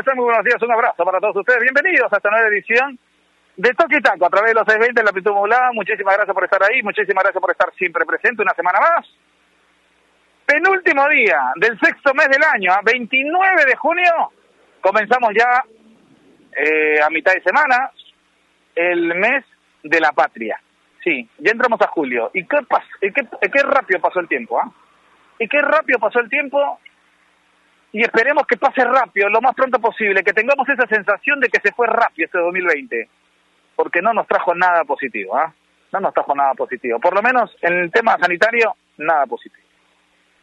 ¿Cómo están? Muy buenos días, un abrazo para todos ustedes. Bienvenidos a esta nueva edición de Toque Taco a través de los 620 de la amplitud modulada. Muchísimas gracias por estar ahí, muchísimas gracias por estar siempre presente una semana más. Penúltimo día del sexto mes del año, a 29 de junio, comenzamos ya eh, a mitad de semana el mes de la patria. Sí, ya entramos a julio. ¿Y qué, pas qué, qué rápido pasó el tiempo? ¿ah? ¿Y qué rápido pasó el tiempo? Y esperemos que pase rápido, lo más pronto posible, que tengamos esa sensación de que se fue rápido este 2020, porque no nos trajo nada positivo, ¿ah? No nos trajo nada positivo. Por lo menos en el tema sanitario, nada positivo.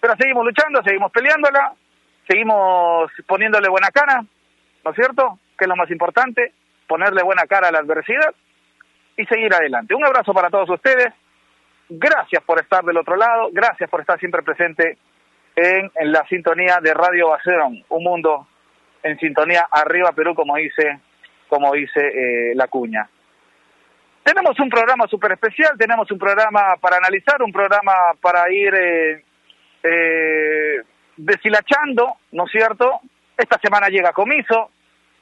Pero seguimos luchando, seguimos peleándola, seguimos poniéndole buena cara, ¿no es cierto? Que es lo más importante, ponerle buena cara a la adversidad y seguir adelante. Un abrazo para todos ustedes. Gracias por estar del otro lado, gracias por estar siempre presente en, la sintonía de Radio Bacedón, un mundo en sintonía arriba Perú, como dice, como dice eh, la cuña. Tenemos un programa súper especial, tenemos un programa para analizar, un programa para ir eh, eh, deshilachando, ¿no es cierto? Esta semana llega comiso,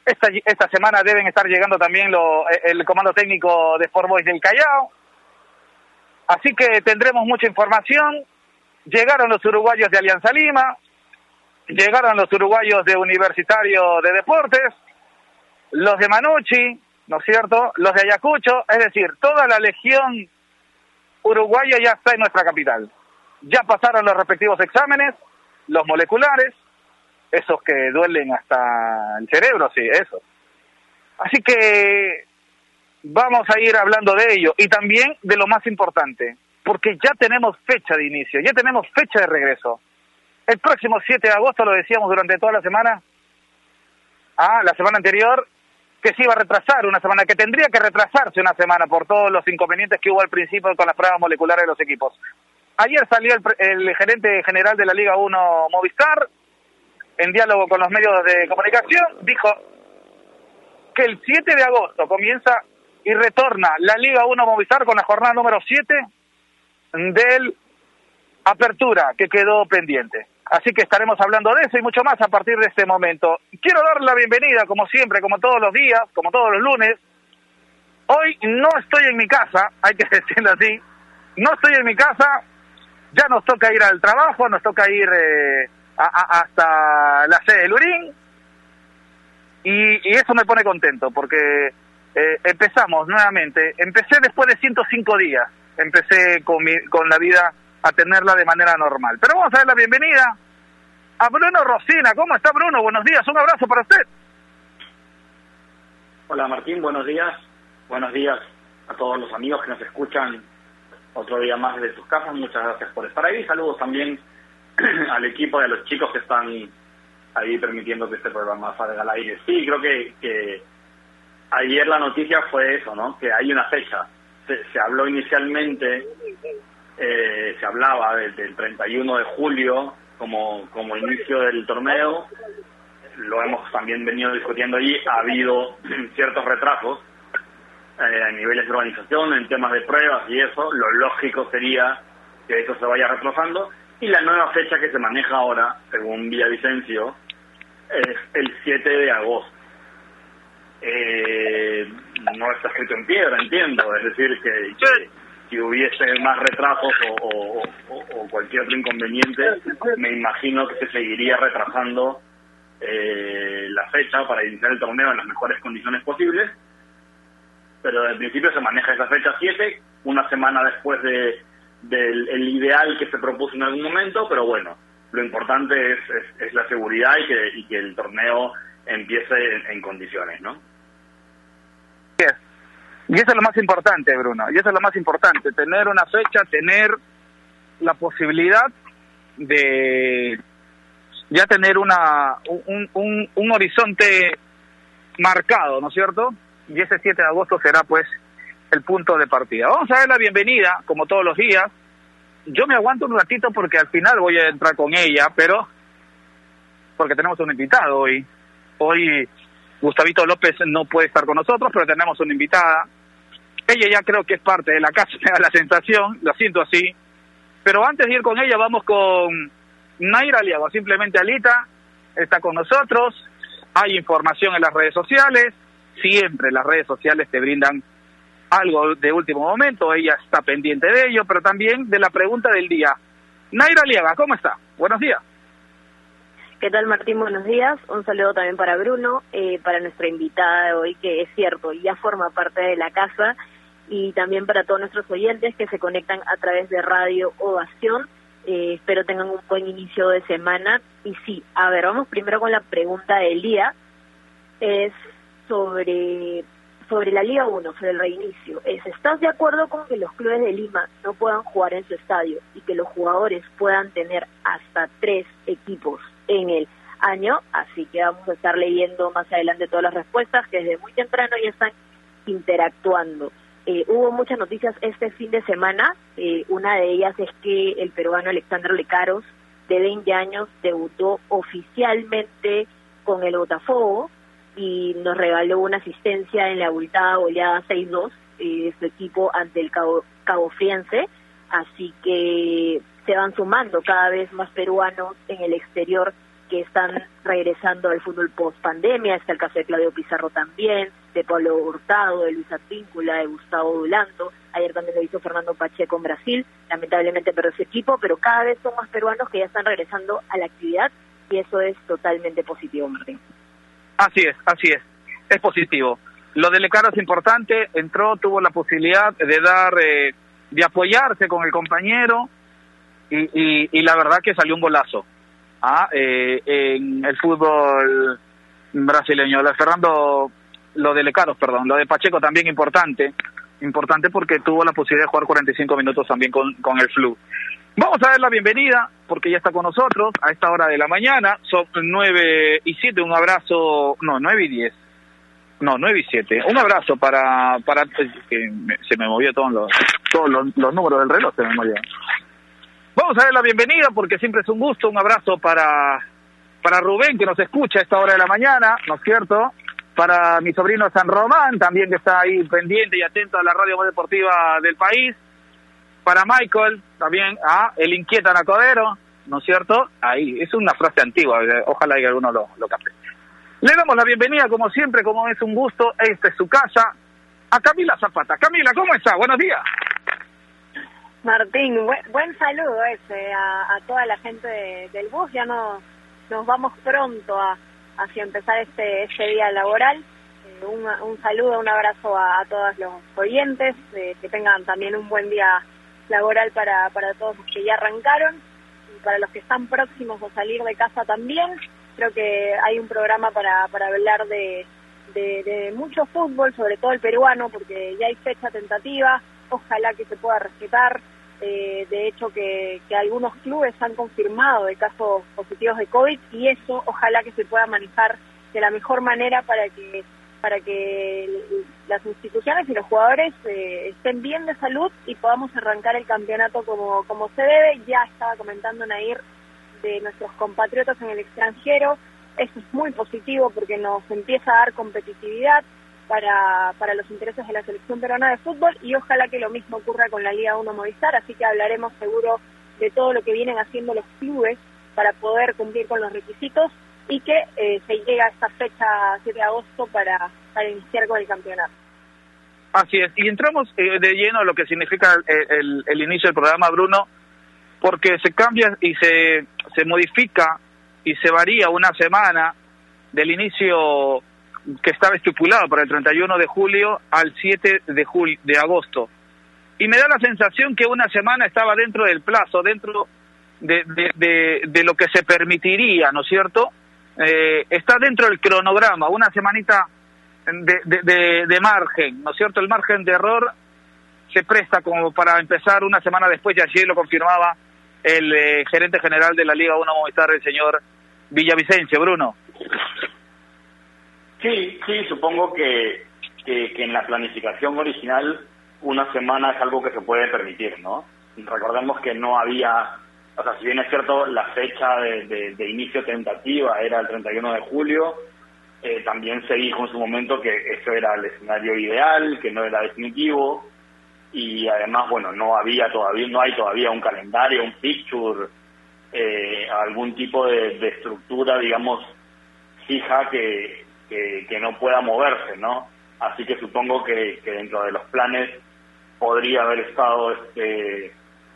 esta, esta semana deben estar llegando también lo, el comando técnico de Sport Boys del Callao. Así que tendremos mucha información. Llegaron los uruguayos de Alianza Lima, llegaron los uruguayos de Universitario de Deportes, los de Manucci, ¿no es cierto? Los de Ayacucho, es decir, toda la legión uruguaya ya está en nuestra capital. Ya pasaron los respectivos exámenes, los moleculares, esos que duelen hasta el cerebro, sí, eso. Así que vamos a ir hablando de ello y también de lo más importante, porque ya tenemos fecha de inicio, ya tenemos fecha de regreso. El próximo 7 de agosto, lo decíamos durante toda la semana, ah, la semana anterior, que se iba a retrasar una semana, que tendría que retrasarse una semana por todos los inconvenientes que hubo al principio con las pruebas moleculares de los equipos. Ayer salió el, el gerente general de la Liga 1 Movistar, en diálogo con los medios de comunicación, dijo que el 7 de agosto comienza y retorna la Liga 1 Movistar con la jornada número 7 del Apertura que quedó pendiente. Así que estaremos hablando de eso y mucho más a partir de este momento. Quiero dar la bienvenida, como siempre, como todos los días, como todos los lunes. Hoy no estoy en mi casa, hay que decirlo así. No estoy en mi casa, ya nos toca ir al trabajo, nos toca ir eh, a, hasta la sede del Urín. Y, y, eso me pone contento, porque eh, empezamos nuevamente. Empecé después de 105 días, empecé con, mi, con la vida a tenerla de manera normal. Pero vamos a dar la bienvenida a Bruno Rosina. ¿Cómo está Bruno? Buenos días, un abrazo para usted. Hola Martín, buenos días. Buenos días a todos los amigos que nos escuchan otro día más desde sus casas. Muchas gracias por estar ahí. Saludos también al equipo y a los chicos que están ahí permitiendo que este programa salga al aire. Sí, creo que, que ayer la noticia fue eso, ¿no? Que hay una fecha. Se, se habló inicialmente, eh, se hablaba del, del 31 de julio como, como inicio del torneo. Lo hemos también venido discutiendo allí. Ha habido ciertos retrasos eh, a niveles de organización, en temas de pruebas y eso. Lo lógico sería que eso se vaya retrasando. Y la nueva fecha que se maneja ahora, según Villavicencio, es el 7 de agosto. Eh, no está escrito en piedra, entiendo. Es decir, que, que si hubiese más retrasos o, o, o, o, cualquier otro inconveniente, me imagino que se seguiría retrasando eh, la fecha para iniciar el torneo en las mejores condiciones posibles. Pero en principio se maneja esa fecha 7, una semana después de del el ideal que se propuso en algún momento, pero bueno, lo importante es, es, es la seguridad y que, y que el torneo empiece en, en condiciones, ¿no? Y eso es lo más importante, Bruno, y eso es lo más importante, tener una fecha, tener la posibilidad de ya tener una un, un, un horizonte marcado, ¿no es cierto? Y ese 7 de agosto será pues el punto de partida. Vamos a dar la bienvenida, como todos los días. Yo me aguanto un ratito porque al final voy a entrar con ella, pero porque tenemos un invitado hoy. Hoy Gustavito López no puede estar con nosotros, pero tenemos una invitada. Ella ya creo que es parte de la casa, me da la sensación, lo siento así. Pero antes de ir con ella, vamos con Naira Aliago, simplemente Alita, está con nosotros. hay información en las redes sociales, siempre las redes sociales te brindan algo de último momento, ella está pendiente de ello, pero también de la pregunta del día. Naira Liaga, ¿cómo está? Buenos días. ¿Qué tal Martín? Buenos días. Un saludo también para Bruno, eh, para nuestra invitada de hoy, que es cierto, ya forma parte de la casa, y también para todos nuestros oyentes que se conectan a través de Radio Ovación. Eh, espero tengan un buen inicio de semana. Y sí, a ver, vamos primero con la pregunta del día. Es sobre sobre la Liga 1, sobre el reinicio, es, ¿estás de acuerdo con que los clubes de Lima no puedan jugar en su estadio y que los jugadores puedan tener hasta tres equipos en el año? Así que vamos a estar leyendo más adelante todas las respuestas que desde muy temprano ya están interactuando. Eh, hubo muchas noticias este fin de semana, eh, una de ellas es que el peruano Alexander Lecaros, de 20 años, debutó oficialmente con el Botafogo, y nos regaló una asistencia en la abultada goleada 6-2 eh, de su equipo ante el Cabo, Cabo Friense. Así que se van sumando cada vez más peruanos en el exterior que están regresando al fútbol post pandemia. Está el caso de Claudio Pizarro también, de Pablo Hurtado, de Luis Advíncula, de Gustavo Dulanto. Ayer también lo hizo Fernando Pacheco en Brasil. Lamentablemente perdió ese equipo, pero cada vez son más peruanos que ya están regresando a la actividad y eso es totalmente positivo, Martín. Así es, así es. Es positivo. Lo de Lecaro es importante. Entró, tuvo la posibilidad de dar, eh, de apoyarse con el compañero y, y, la verdad que salió un golazo. ¿ah? Eh, en el fútbol brasileño. Fernando, lo de Lecaros, perdón, lo de Pacheco también importante. Importante porque tuvo la posibilidad de jugar 45 minutos también con, con el Flu. Vamos a dar la bienvenida, porque ya está con nosotros a esta hora de la mañana. Son nueve y siete, un abrazo, no, nueve y diez. No, nueve y siete. Un abrazo para, para que se me movió todos los, todos los, números del reloj, se me movían. Vamos a dar la bienvenida porque siempre es un gusto. Un abrazo para, para Rubén, que nos escucha a esta hora de la mañana, ¿no es cierto? Para mi sobrino San Román, también que está ahí pendiente y atento a la radio más deportiva del país para Michael, también, ah, el inquieta Nacodero, ¿no es cierto? Ahí, es una frase antigua, eh, ojalá que alguno lo, lo capte. Le damos la bienvenida, como siempre, como es un gusto, esta es su casa, a Camila Zapata. Camila, ¿cómo está? Buenos días. Martín, buen, saludo ese a, toda la gente del bus. Ya no, nos vamos pronto a, hacia empezar este, este día laboral. Eh, un, saludo, un abrazo a, todos los oyentes. Eh, que tengan también un buen día laboral para, para todos los que ya arrancaron y para los que están próximos a salir de casa también. Creo que hay un programa para, para hablar de, de, mucho fútbol, sobre todo el peruano, porque ya hay fecha tentativa, ojalá que se pueda respetar. Eh, de hecho, que, que algunos clubes han confirmado de casos positivos de COVID y eso ojalá que se pueda manejar de la mejor manera para que para que las instituciones y los jugadores eh, estén bien de salud y podamos arrancar el campeonato como, como se debe. Ya estaba comentando Nair de nuestros compatriotas en el extranjero. Eso es muy positivo porque nos empieza a dar competitividad para, para los intereses de la selección peruana de fútbol y ojalá que lo mismo ocurra con la Liga 1 Movistar. Así que hablaremos seguro de todo lo que vienen haciendo los clubes para poder cumplir con los requisitos y que eh, se llega a esta fecha 7 de agosto para, para iniciar con el campeonato. Así es, y entramos eh, de lleno a lo que significa el, el, inicio del programa, Bruno, porque se cambia y se, se modifica y se varía una semana del inicio que estaba estipulado para el 31 de julio al 7 de, julio, de agosto. Y me da la sensación que una semana estaba dentro del plazo, dentro de, de, de lo que se permitiría, ¿no es cierto? eh, está dentro del cronograma, una semanita de, de, margen, ¿no es cierto? El margen de error se presta como para empezar una semana después, y así lo confirmaba el eh, gerente general de la Liga 1 Movistar, el señor Villavicencio. Bruno. Sí, sí, supongo que, que, en la planificación original una semana es algo que se puede permitir, ¿no? Recordemos que no había o sea, si bien es cierto, la fecha de, inicio tentativa era el 31 de julio, eh, también se dijo en su momento que eso era el escenario ideal, que no era definitivo, y además, bueno, no había todavía, no hay todavía un calendario, un picture, eh, algún tipo de, estructura, digamos, fija que, que, no pueda moverse, ¿no? Así que supongo que, dentro de los planes podría haber estado este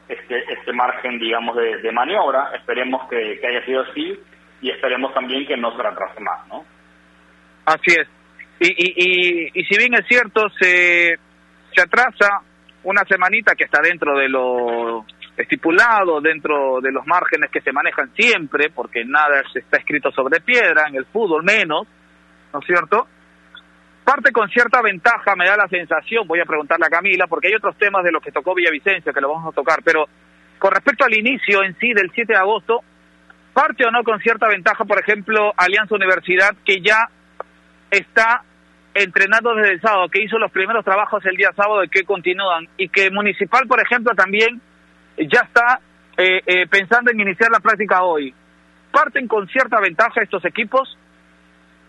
este, este margen, digamos, de, maniobra. Esperemos que, haya sido así y esperemos también que no se retrase más, ¿no? Así es. Y, y, y, si bien es cierto, se, se atrasa una semanita que está dentro de lo estipulado, dentro de los márgenes que se manejan siempre, porque nada está escrito sobre piedra, en el fútbol menos, ¿no es cierto? Parte con cierta ventaja, me da la sensación, voy a preguntarle a Camila, porque hay otros temas de los que tocó Villavicencio que lo vamos a tocar, pero con respecto al inicio en sí del 7 de agosto, parte o no con cierta ventaja, por ejemplo, Alianza Universidad, que ya está entrenando desde el sábado, que hizo los primeros trabajos el día sábado y que continúan, y que Municipal, por ejemplo, también ya está eh, eh, pensando en iniciar la práctica hoy. ¿Parten con cierta ventaja estos equipos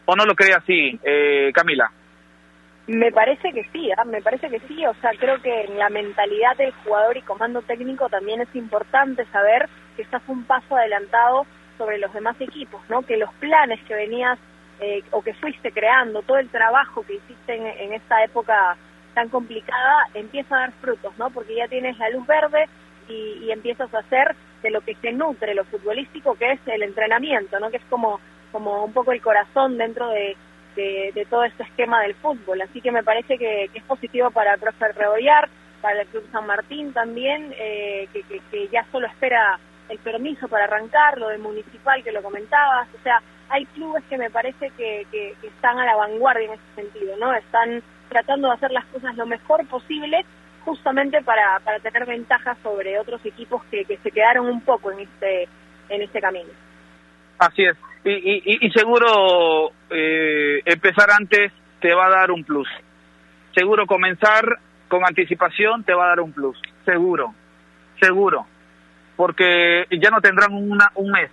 o no lo cree así, eh, Camila? Me parece que sí, ¿ah? me parece que sí, o sea, creo que en la mentalidad del jugador y comando técnico también es importante saber que estás un paso adelantado sobre los demás equipos, ¿no? Que los planes que venías o que fuiste creando, todo el trabajo que hiciste en, en esta época tan complicada, empieza a dar frutos, ¿no? Porque ya tienes la luz verde, y, empiezas a hacer de lo que se nutre lo futbolístico, que es el entrenamiento, ¿no? Que es como, como un poco el corazón dentro de, de, todo este esquema del fútbol. Así que me parece que, es positivo para el profe Rebollar, para el Club San Martín también, eh, que, ya solo espera el permiso para arrancar, lo de Municipal que lo comentabas, o sea, hay clubes que me parece que, que, están a la vanguardia en ese sentido, ¿no? Están tratando de hacer las cosas lo mejor posible justamente para, para tener ventajas sobre otros equipos que, que se quedaron un poco en este, en este camino. Así es. Y, y, y seguro eh, empezar antes te va a dar un plus. Seguro comenzar con anticipación te va a dar un plus. Seguro. Seguro. Porque ya no tendrán una, un mes.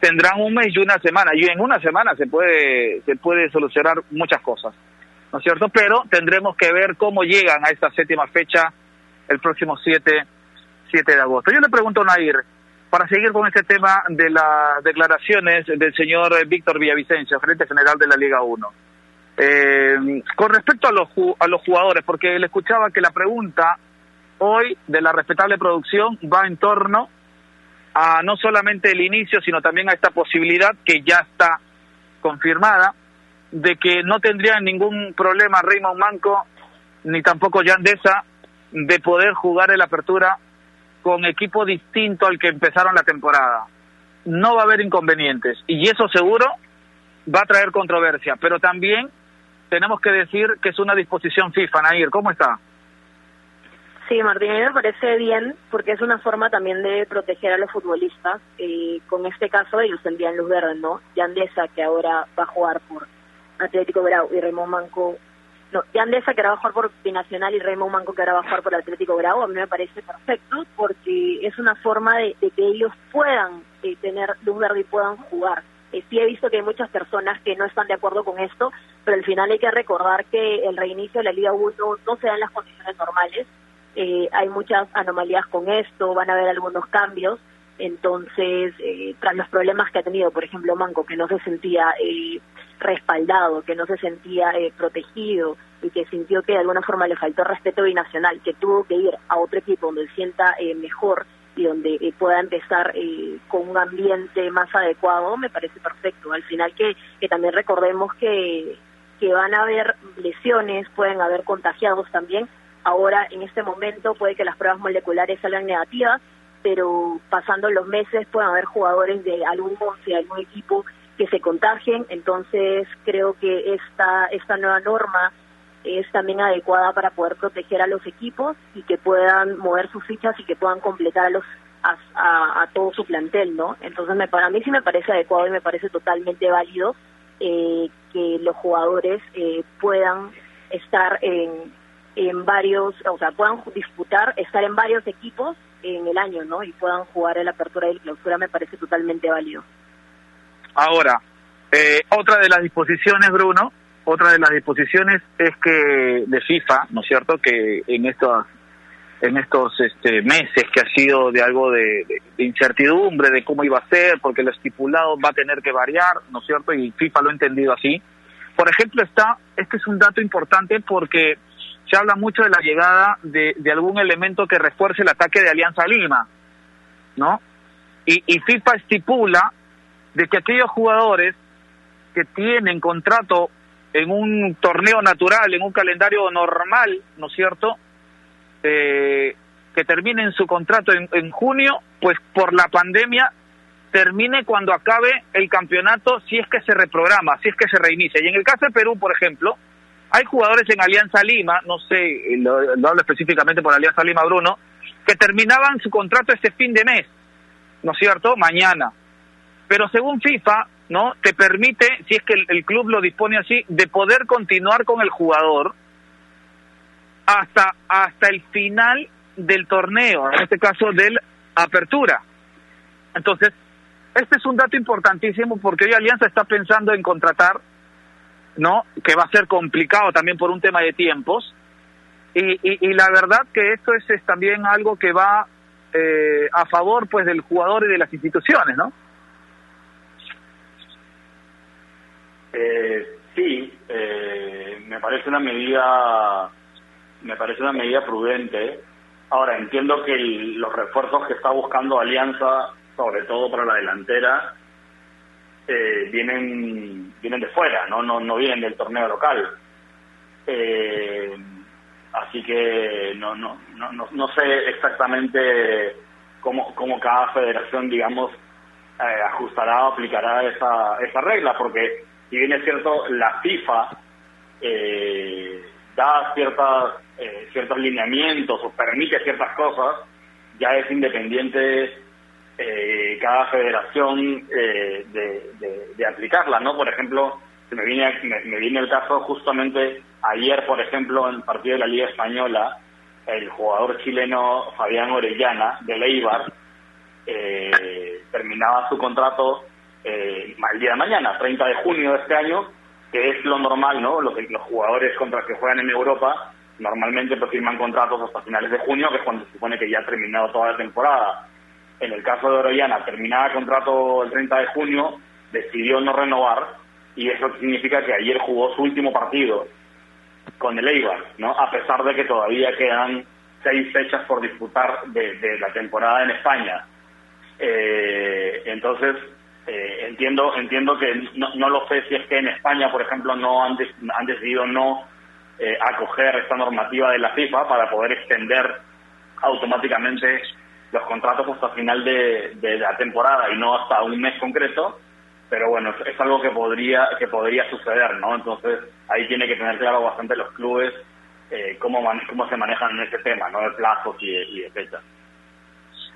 Tendrán un mes y una semana. Y en una semana se puede, se puede solucionar muchas cosas. ¿no es cierto? Pero tendremos que ver cómo llegan a esta séptima fecha el próximo 7, 7 de agosto. Yo le pregunto a Nair, para seguir con este tema de las declaraciones del señor Víctor Villavicencio, gerente general de la Liga 1. Eh, con respecto a los, a los jugadores, porque le escuchaba que la pregunta hoy de la respetable producción va en torno a no solamente el inicio, sino también a esta posibilidad que ya está confirmada de que no tendrían ningún problema Raymond Manco ni tampoco Yandesa de poder jugar la apertura con equipo distinto al que empezaron la temporada. No va a haber inconvenientes y eso seguro va a traer controversia, pero también tenemos que decir que es una disposición FIFA. Nair, ¿cómo está? Sí, Martín, a mí me parece bien porque es una forma también de proteger a los futbolistas. y con este caso ellos tendrían luz verde, ¿no? Yandesa, que ahora va a jugar por Atlético Grau y Raymond Manco, no, Yandesa que ahora va por Binacional y Raymond Manco que ahora va a jugar por Atlético Grau, a mí me parece perfecto porque es una forma de, que ellos puedan eh, tener luz verde y puedan jugar. Eh, sí he visto que hay muchas personas que no están de acuerdo con esto, pero al final hay que recordar que el reinicio de la Liga 1 no se da en las condiciones normales. Eh, hay muchas anomalías con esto, van a haber algunos cambios. Entonces, eh, tras los problemas que ha tenido, por ejemplo, Manco, que no se sentía eh, respaldado, que no se sentía eh, protegido y que sintió que de alguna forma le faltó respeto binacional, que tuvo que ir a otro equipo donde sienta mejor y donde pueda empezar con un ambiente más adecuado, me parece perfecto. Al final que, también recordemos que, que van a haber lesiones, pueden haber contagiados también. Ahora, en este momento, puede que las pruebas moleculares salgan negativas, pero pasando los meses pueden haber jugadores de algún once, algún equipo que se contagien, entonces creo que esta, esta nueva norma es también adecuada para poder proteger a los equipos y que puedan mover sus fichas y que puedan completar a los a, todo su plantel, ¿no? Entonces me, para mí sí me parece adecuado y me parece totalmente válido eh, que los jugadores eh, puedan estar en, en varios, o sea, puedan disputar, estar en varios equipos en el año, ¿no? Y puedan jugar en la apertura y la clausura me parece totalmente válido. Ahora, eh, otra de las disposiciones, Bruno, otra de las disposiciones es que de FIFA, ¿no es cierto?, que en estos en estos este, meses que ha sido de algo de, incertidumbre de cómo iba a ser, porque lo estipulado va a tener que variar, ¿no es cierto? Y FIFA lo ha entendido así. Por ejemplo, está, este es un dato importante porque se habla mucho de la llegada de, algún elemento que refuerce el ataque de Alianza Lima, ¿no? Y FIFA estipula de que aquellos jugadores que tienen contrato en un torneo natural, en un calendario normal, ¿no es cierto? Eh, que terminen su contrato en, en, junio, pues por la pandemia termine cuando acabe el campeonato si es que se reprograma, si es que se reinicia. Y en el caso de Perú, por ejemplo, hay jugadores en Alianza Lima, no sé, lo, hablo específicamente por Alianza Lima Bruno, que terminaban su contrato este fin de mes, ¿no es cierto? Mañana. Pero según FIFA, ¿no? Te permite, si es que el, club lo dispone así, de poder continuar con el jugador hasta, hasta el final del torneo, en este caso del apertura. Entonces, este es un dato importantísimo porque hoy Alianza está pensando en contratar ¿no? Que va a ser complicado también por un tema de tiempos. Y, la verdad que esto es, es también algo que va eh, a favor pues del jugador y de las instituciones, ¿no? Eh, sí, eh, me parece una medida, me parece una medida prudente. Ahora entiendo que los refuerzos que está buscando Alianza, sobre todo para la delantera, eh, vienen vienen de fuera, no no no vienen del torneo local. Eh, así que no, no no no sé exactamente cómo cómo cada federación digamos eh, ajustará o aplicará esa esa regla porque si bien es cierto la FIFA da ciertas ciertos lineamientos o permite ciertas cosas ya es independiente eh, cada federación eh, de, aplicarla, ¿no? Por ejemplo, me viene, me, viene el caso justamente ayer, por ejemplo, en el partido de la Liga Española, el jugador chileno Fabián Orellana, de Leibar, eh, terminaba su contrato eh, el día de mañana, 30 de junio de este año, que es lo normal, ¿no? Los jugadores contra que juegan en Europa normalmente pues, firman contratos hasta finales de junio, que es cuando se supone que ya ha terminado toda la temporada en el caso de Orellana, terminaba contrato el 30 de junio, decidió no renovar y eso significa que ayer jugó su último partido con el Eibar, ¿no? A pesar de que todavía quedan seis fechas por disputar de, la temporada en España. Eh, entonces, eh, entiendo entiendo que no, lo sé si es que en España, por ejemplo, no han, han decidido no eh, acoger esta normativa de la FIFA para poder extender automáticamente los contratos hasta final de, la temporada y no hasta un mes concreto, pero bueno, es, algo que podría que podría suceder, ¿no? Entonces ahí tiene que tener claro bastante los clubes eh, cómo cómo se manejan en ese tema, ¿no? De plazos y de, fechas.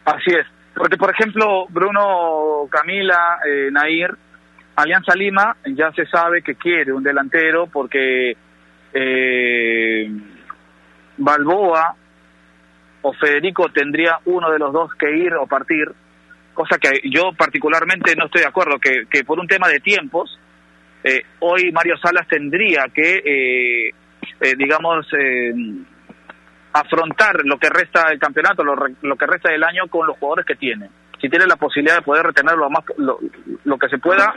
Así es, porque por ejemplo Bruno, Camila, eh, Nair, Alianza Lima ya se sabe que quiere un delantero porque eh, Balboa o Federico tendría uno de los dos que ir o partir, cosa que yo particularmente no estoy de acuerdo, que, por un tema de tiempos, eh, hoy Mario Salas tendría que, eh, eh, digamos, afrontar lo que resta del campeonato, lo, lo, que resta del año con los jugadores que tiene. Si tiene la posibilidad de poder retenerlo más, lo, lo que se pueda,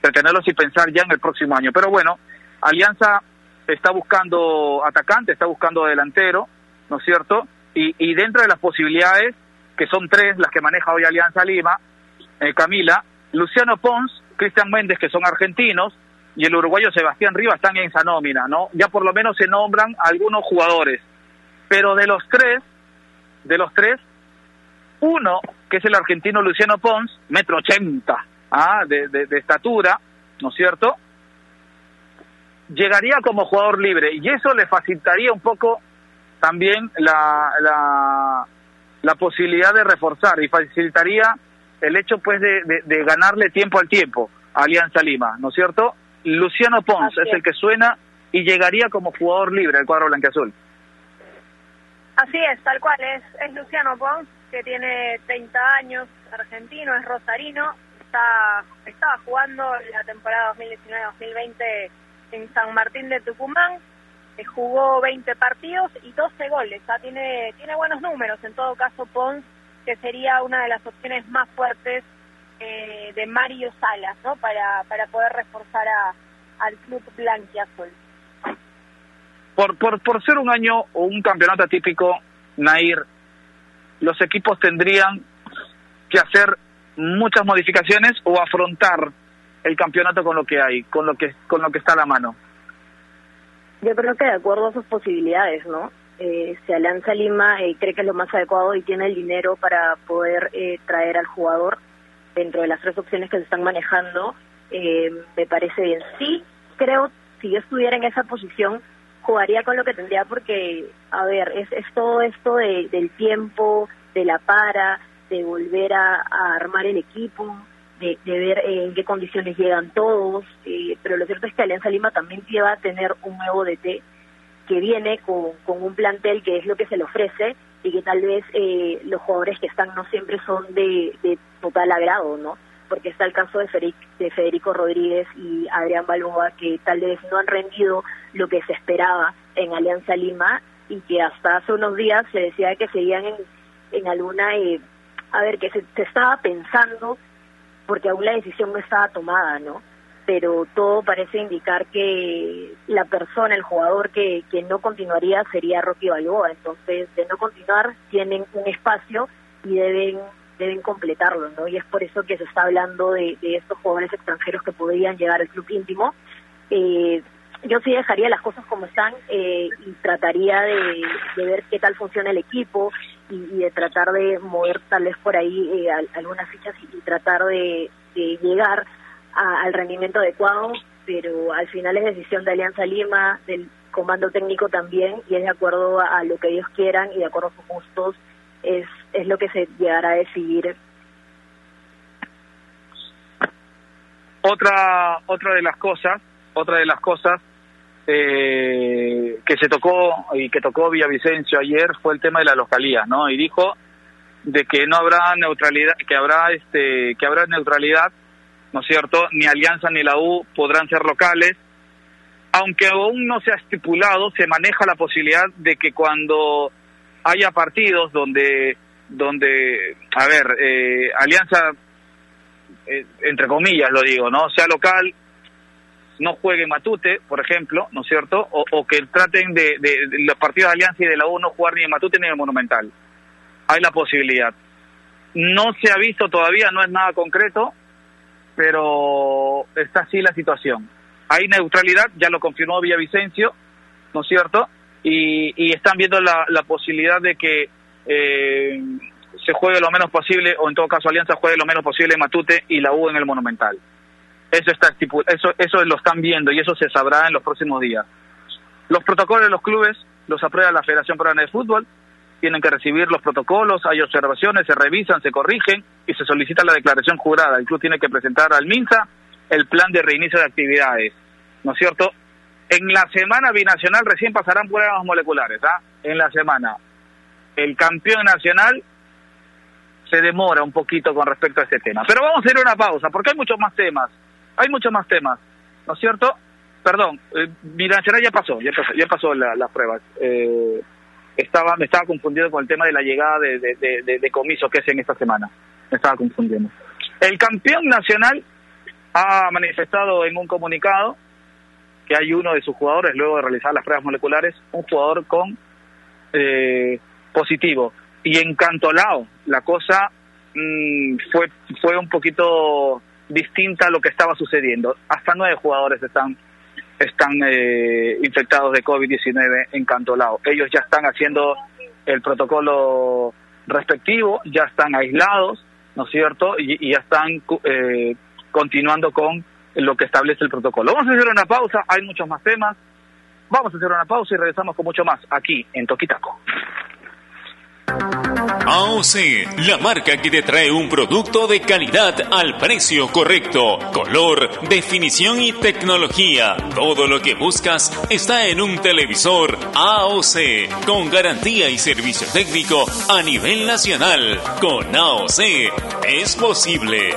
retenerlos y pensar ya en el próximo año. Pero bueno, Alianza está buscando atacante, está buscando delantero, ¿no es cierto? Y, y dentro de las posibilidades, que son tres las que maneja hoy Alianza Lima, eh, Camila, Luciano Pons, Cristian Méndez, que son argentinos, y el uruguayo Sebastián Rivas están en esa nómina, ¿no? Ya por lo menos se nombran algunos jugadores. Pero de los tres, de los tres, uno, que es el argentino Luciano Pons, metro ochenta, ¿ah? de, de estatura, ¿no es cierto? Llegaría como jugador libre y eso le facilitaría un poco también la, la, la posibilidad de reforzar y facilitaría el hecho pues de, de, ganarle tiempo al tiempo a Alianza Lima, ¿no es cierto? Luciano Pons es, el que suena y llegaría como jugador libre al cuadro blanqueazul. Así es, tal cual, es, es Luciano Pons, que tiene 30 años, argentino, es rosarino, está estaba jugando la temporada 2019-2020 en San Martín de Tucumán, jugó 20 partidos y 12 goles. ¿ah? Tiene, tiene buenos números. En todo caso, Pons, que sería una de las opciones más fuertes eh, de Mario Salas, ¿no? Para, para poder reforzar a, al club blanquiazul. Por, por, por ser un año o un campeonato atípico, Nair, los equipos tendrían que hacer muchas modificaciones o afrontar el campeonato con lo que hay, con lo que con lo que está a la mano. Yo creo que de acuerdo a sus posibilidades, ¿no? Eh, si Alianza Lima eh, cree que es lo más adecuado y tiene el dinero para poder eh, traer al jugador dentro de las tres opciones que se están manejando, eh, me parece bien. Sí, creo, si yo estuviera en esa posición, jugaría con lo que tendría porque, a ver, es, es todo esto de, del tiempo, de la para, de volver a, armar el equipo, de, ver eh, en qué condiciones llegan todos, eh, pero lo cierto es que Alianza Lima también lleva a tener un nuevo DT que viene con, con un plantel que es lo que se le ofrece y que tal vez eh, los jugadores que están no siempre son de, de total agrado, ¿no? Porque está el caso de, de Federico Rodríguez y Adrián Balboa, que tal vez no han rendido lo que se esperaba en Alianza Lima y que hasta hace unos días se decía que seguían en, en alguna, eh, a ver, que se, se estaba pensando, porque aún la decisión no estaba tomada, ¿no? pero todo parece indicar que la persona, el jugador que, que no continuaría sería Rocky Balboa. Entonces, de no continuar, tienen un espacio y deben deben completarlo, ¿no? Y es por eso que se está hablando de, estos jugadores extranjeros que podrían llegar al club íntimo. Eh, yo sí dejaría las cosas como están eh, y trataría de, ver qué tal funciona el equipo y, de tratar de mover tal vez por ahí eh, algunas fichas y, tratar de, de llegar al rendimiento adecuado, pero al final es decisión de Alianza Lima, del comando técnico también, y es de acuerdo a, lo que ellos quieran y de acuerdo a sus gustos, es, es lo que se llegará a decidir. Otra, otra de las cosas, otra de las cosas eh, que se tocó y que tocó Vicencio ayer fue el tema de la localía, ¿no? Y dijo de que no habrá neutralidad, que habrá este, que habrá neutralidad ¿no es cierto? Ni Alianza ni la U podrán ser locales. Aunque aún no se ha estipulado, se maneja la posibilidad de que cuando haya partidos donde, donde a ver, eh, Alianza, eh, entre comillas lo digo, ¿no? Sea local, no juegue Matute, por ejemplo, ¿no es cierto? O, que traten de, de, los partidos de Alianza y de la U no jugar ni en Matute ni en Monumental. Hay la posibilidad. No se ha visto todavía, no es nada concreto, pero está así la situación. Hay neutralidad, ya lo confirmó Villavicencio, ¿no es cierto? Y, están viendo la, posibilidad de que eh, se juegue lo menos posible, o en todo caso Alianza juegue lo menos posible en Matute y la U en el Monumental. Eso, está eso, eso lo están viendo y eso se sabrá en los próximos días. Los protocolos de los clubes los aprueba la Federación Peruana de Fútbol, tienen que recibir los protocolos, hay observaciones, se revisan, se corrigen y se solicita la declaración jurada. El club tiene que presentar al MINSA el plan de reinicio de actividades, ¿no es cierto? En la semana binacional recién pasarán pruebas moleculares, ¿ah? En la semana. El campeón nacional se demora un poquito con respecto a este tema. Pero vamos a hacer una pausa, porque hay muchos más temas. Hay muchos más temas, ¿no es cierto? Perdón, eh, binacional ya pasó, ya pasó, ya pasó las pruebas. Eh, estaba me estaba confundiendo con el tema de la llegada de, de, de, comiso que es en esta semana. Me estaba confundiendo. El campeón nacional ha manifestado en un comunicado que hay uno de sus jugadores, luego de realizar las pruebas moleculares, un jugador con eh, positivo. Y en Cantolao la cosa mm, fue, fue un poquito distinta a lo que estaba sucediendo. Hasta nueve jugadores están están eh, infectados de COVID-19 en Cantolao. Ellos ya están haciendo el protocolo respectivo, ya están aislados, ¿no es cierto? Y, ya están eh, continuando con lo que establece el protocolo. Vamos a hacer una pausa, hay muchos más temas. Vamos a hacer una pausa y regresamos con mucho más aquí en Toquitaco. AOC, la marca que te trae un producto de calidad al precio correcto, color, definición y tecnología. Todo lo que buscas está en un televisor AOC, con garantía y servicio técnico a nivel nacional. Con AOC es posible.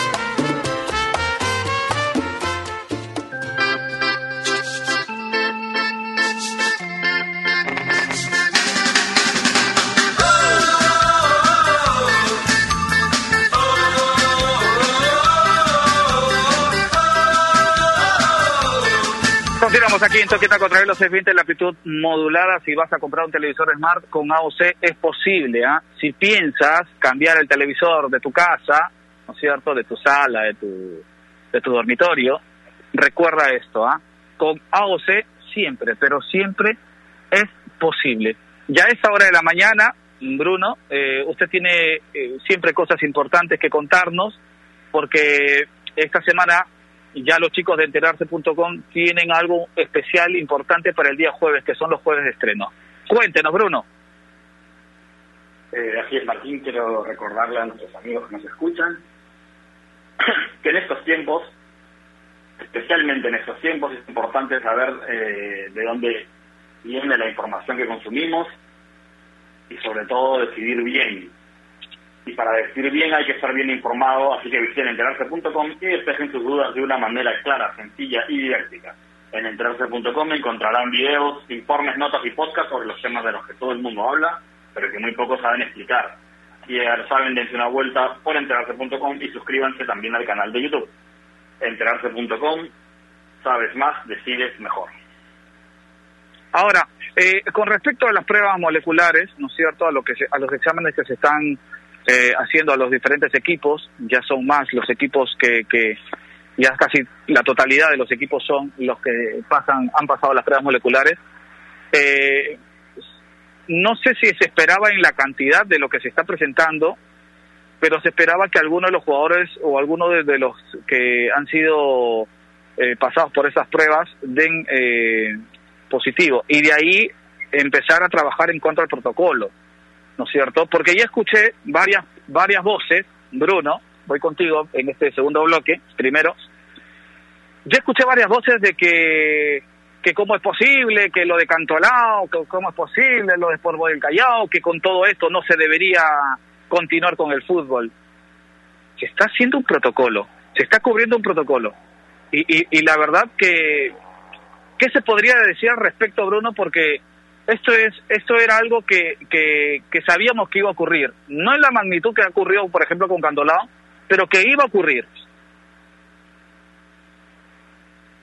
Continuamos aquí en Toqueta contra los 620 la amplitud modulada. Si vas a comprar un televisor Smart con AOC es posible. ¿ah? Si piensas cambiar el televisor de tu casa, ¿no es cierto? De tu sala, de tu, de tu dormitorio, recuerda esto. ¿ah? Con AOC siempre, pero siempre es posible. Ya a esa hora de la mañana, Bruno, eh, usted tiene eh, siempre cosas importantes que contarnos porque esta semana ya los chicos de enterarse.com tienen algo especial importante para el día jueves, que son los jueves de estreno. Cuéntenos, Bruno. Eh, así es, Martín, quiero recordarle a nuestros amigos que nos escuchan que en estos tiempos, especialmente en estos tiempos, es importante saber eh, de dónde viene la información que consumimos y sobre todo decidir bien y para decir bien hay que estar bien informado, así que visiten enterarse.com y despejen sus dudas de una manera clara, sencilla y didáctica. En enterarse.com encontrarán videos, informes, notas y podcasts sobre los temas de los que todo el mundo habla, pero que muy pocos saben explicar. Si saben, dense una vuelta por enterarse.com y suscríbanse también al canal de YouTube. Enterarse.com, sabes más, decides mejor. Ahora, eh, con respecto a las pruebas moleculares, ¿no es cierto?, a, lo que a los exámenes que se están eh, haciendo a los diferentes equipos, ya son más los equipos que, que ya casi la totalidad de los equipos son los que pasan han pasado las pruebas moleculares. Eh, no sé si se esperaba en la cantidad de lo que se está presentando, pero se esperaba que algunos de los jugadores o algunos de, los que han sido eh, pasados por esas pruebas den eh, positivo y de ahí empezar a trabajar en contra del protocolo. ¿No es cierto? Porque ya escuché varias, varias voces, Bruno, voy contigo en este segundo bloque, primero, ya escuché varias voces de que, que cómo es posible, que lo de Cantolao, que cómo es posible lo de Sport del Callao, que con todo esto no se debería continuar con el fútbol. Se está haciendo un protocolo, se está cubriendo un protocolo. Y, y, y la verdad que, ¿qué se podría decir al respecto, Bruno? Porque esto es esto era algo que, que, sabíamos que iba a ocurrir. No en la magnitud que ha ocurrido por ejemplo con Candolao pero que iba a ocurrir.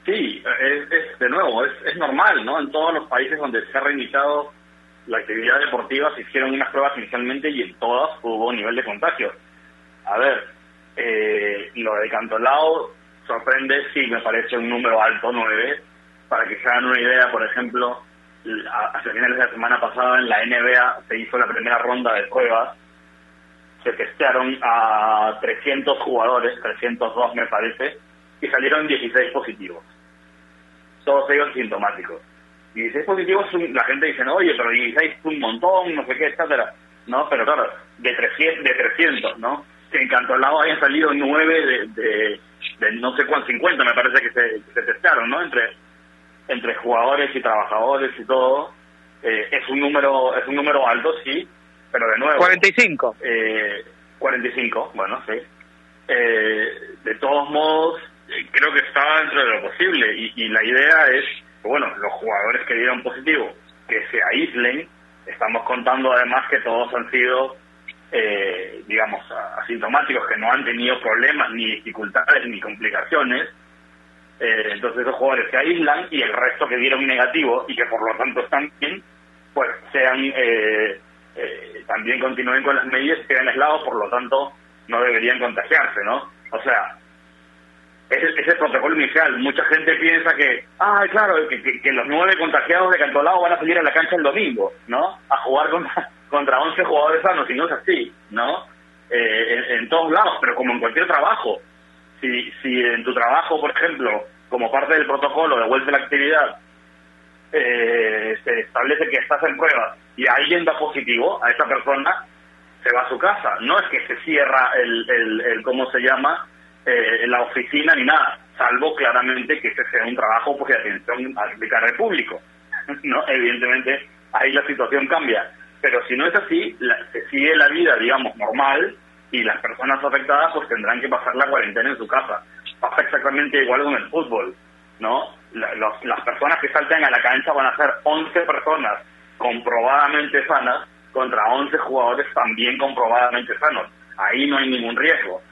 Sí es, de nuevo es, es normal no en todos los países donde se ha reiniciado la actividad deportiva se hicieron unas pruebas inicialmente y en todas hubo nivel de contagio. A ver eh, lo de Cantolao sorprende sí me parece un número alto nueve. Para que se hagan una idea por ejemplo hacia finales de la semana pasada en la NBA se hizo la primera ronda de pruebas. Se testearon a 300 jugadores, 302 me parece, y salieron 16 positivos. Todos ellos sintomáticos. 16 positivos, la gente dice, oye, pero 16 es un montón, no sé qué, etcétera. No, pero claro, de 300, de 300 ¿no? Que en lado hayan salido 9 de, de, no sé cuántos, 50 me parece que se, se testearon, ¿no? Entre entre jugadores y trabajadores y todo, eh, es un número es un número alto, sí, pero de nuevo... 45. Eh, 45, bueno, sí. Eh, de todos modos, eh, creo que estaba dentro de lo posible y, y la idea es, bueno, los jugadores que dieron positivo, que se aíslen, estamos contando además que todos han sido, eh, digamos, asintomáticos, que no han tenido problemas, ni dificultades, ni complicaciones, eh, entonces esos jugadores se aíslan y el resto que dieron negativo y que por lo tanto están bien, pues sean eh, eh, también continúen con las medidas, queden aislados, por lo tanto no deberían contagiarse, ¿no? O sea, es el, es el protocolo inicial. Mucha gente piensa que, ah, claro, que, que- que los nueve contagiados de Cantolao van a salir a la cancha el domingo, ¿no? A jugar contra, contra 11 jugadores sanos, y no es así, ¿no? Eh, en todos lados, pero como en cualquier trabajo. Si, si en tu trabajo, por ejemplo, como parte del protocolo de vuelta a la actividad, eh, se establece que estás en prueba y alguien da positivo, a esa persona se va a su casa. No es que se cierra el, el, el ¿cómo se llama? Eh, la oficina ni nada, salvo claramente que ese sea un trabajo pues, de atención al de público. no, evidentemente ahí la situación cambia. Pero si no es así, la- se sigue la vida, digamos, normal y las personas afectadas pues tendrán que pasar la cuarentena en su casa. Pasa exactamente igual con el fútbol, ¿no? La- los- las personas que salten a la cancha van a ser 11 personas comprobadamente sanas contra 11 jugadores también comprobadamente sanos. Ahí no hay ningún riesgo.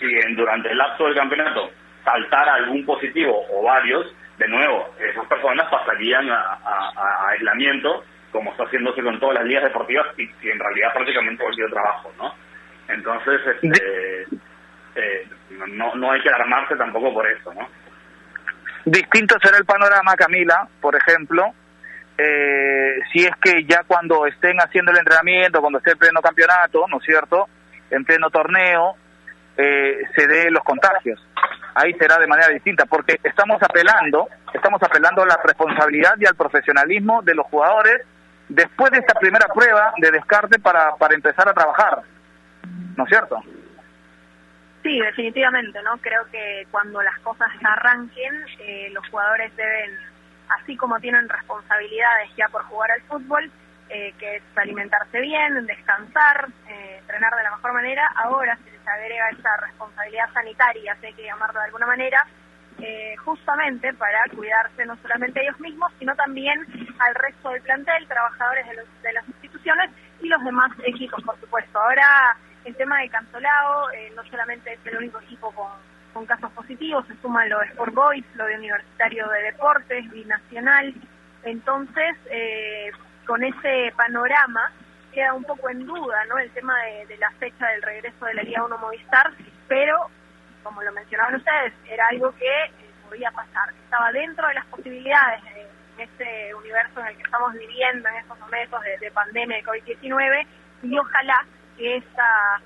Si durante el lapso del campeonato saltara algún positivo o varios, de nuevo, esas personas pasarían a, a- a aislamiento, como está haciéndose con todas las ligas deportivas y, y en realidad prácticamente cualquier trabajo, ¿no? Entonces, este, eh, no, no hay que alarmarse tampoco por eso, ¿no? Distinto será el panorama, Camila, por ejemplo, eh, si es que ya cuando estén haciendo el entrenamiento, cuando esté en pleno campeonato, ¿no es cierto?, en pleno torneo, eh, se dé los contagios. Ahí será de manera distinta, porque estamos apelando, estamos apelando a la responsabilidad y al profesionalismo de los jugadores después de esta primera prueba de descarte para, para empezar a trabajar, ¿no es cierto? Sí, definitivamente, ¿no? Creo que cuando las cosas arranquen, eh, los jugadores deben, así como tienen responsabilidades ya por jugar al fútbol, eh, que es alimentarse bien, descansar, eh, entrenar de la mejor manera, ahora se les agrega esa responsabilidad sanitaria, si hay que llamarlo de alguna manera, eh, justamente para cuidarse no solamente ellos mismos, sino también al resto del plantel, trabajadores de, los- de las instituciones y los demás equipos, por supuesto. Ahora el tema de Cantolao eh, no solamente es el único equipo con, casos positivos, se suman lo de Sport Boys, lo de Universitario de Deportes, Binacional. Entonces, eh, con ese panorama queda un poco en duda ¿no? el tema de, de la fecha del regreso de la Liga 1 Movistar, pero como lo mencionaban ustedes, era algo que eh, podía pasar, estaba dentro de las posibilidades de- en este universo en el que estamos viviendo en estos momentos de, de pandemia de COVID-19 y ojalá que esta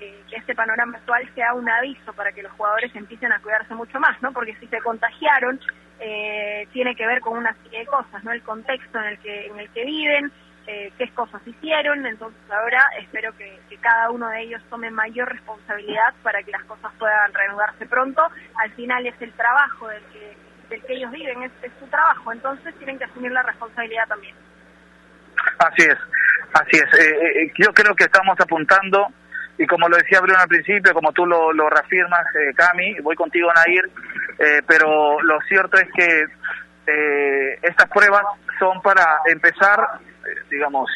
eh, este panorama actual sea un aviso para que los jugadores empiecen a cuidarse mucho más, ¿no? Porque si se contagiaron eh, tiene que ver con una serie de cosas, ¿no? El contexto en el que en el que viven, eh, qué cosas hicieron, entonces ahora espero que, que cada uno de ellos tome mayor responsabilidad para que las cosas puedan reanudarse pronto. Al final es el trabajo del que, del que ellos viven, es, es su trabajo, entonces tienen que asumir la responsabilidad también. Así es, así es. Eh, eh, yo creo que estamos apuntando, y como lo decía Bruno al principio, como tú lo, lo reafirmas, eh, Cami, voy contigo, Nair, eh, pero lo cierto es que eh, estas pruebas son para empezar, eh, digamos,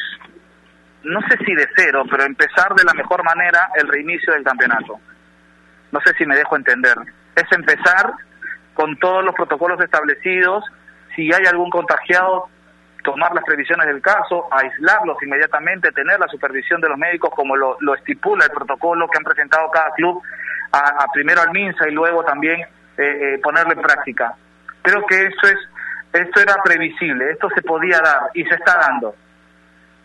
no sé si de cero, pero empezar de la mejor manera el reinicio del campeonato. No sé si me dejo entender. Es empezar con todos los protocolos establecidos, si hay algún contagiado, tomar las previsiones del caso, aislarlos inmediatamente, tener la supervisión de los médicos como lo, estipula el protocolo que han presentado cada club, a, primero al MINSA y luego también eh, eh, ponerlo en práctica. Creo que esto es esto era previsible, esto se podía dar y se está dando.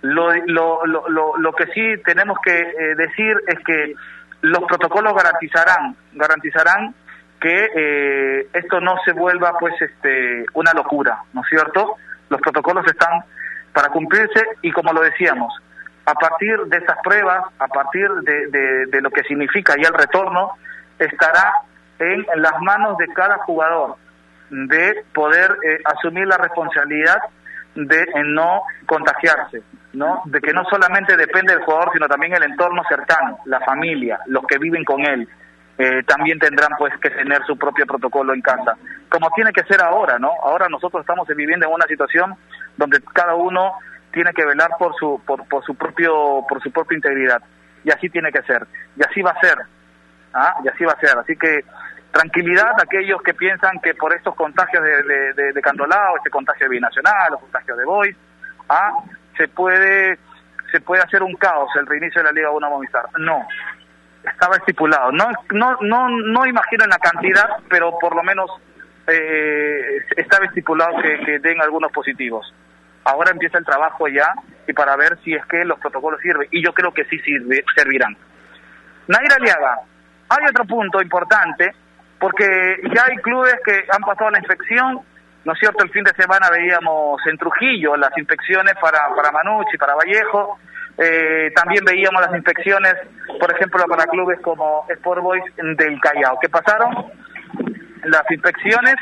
Lo, lo, lo, lo, lo que sí tenemos que eh, decir es que los protocolos garantizarán garantizarán que eh, esto no se vuelva pues este una locura, ¿no es cierto? Los protocolos están para cumplirse y como lo decíamos, a partir de estas pruebas, a partir de, de, de lo que significa ya el retorno, estará en las manos de cada jugador de poder eh, asumir la responsabilidad de eh, no contagiarse, ¿no? De que no solamente depende del jugador, sino también el entorno cercano, la familia, los que viven con él, eh, también tendrán pues que tener su propio protocolo en casa, como tiene que ser ahora, ¿no? Ahora nosotros estamos viviendo en una situación donde cada uno tiene que velar por su por, por su propio por su propia integridad y así tiene que ser y así va a ser, ¿ah? Y así va a ser, así que tranquilidad a aquellos que piensan que por estos contagios de, de, de, de Cantolao, este contagio binacional, los contagios de Boys, ¿ah? se puede se puede hacer un caos el reinicio de la Liga 1 Movistar. No, estaba estipulado. No, no, no, no imagino en la cantidad, pero por lo menos eh, estaba estipulado que, que den algunos positivos. Ahora empieza el trabajo ya y para ver si es que los protocolos sirven. Y yo creo que sí sirve, servirán. Nair Aliaga, hay otro punto importante, porque ya hay clubes que han pasado la inspección, ¿no es cierto? El fin de semana veíamos en Trujillo las inspecciones para, para Manucci, para Vallejo, eh, también veíamos las inspecciones, por ejemplo, para clubes como Sport Boys del Callao. ¿Qué pasaron? Las inspecciones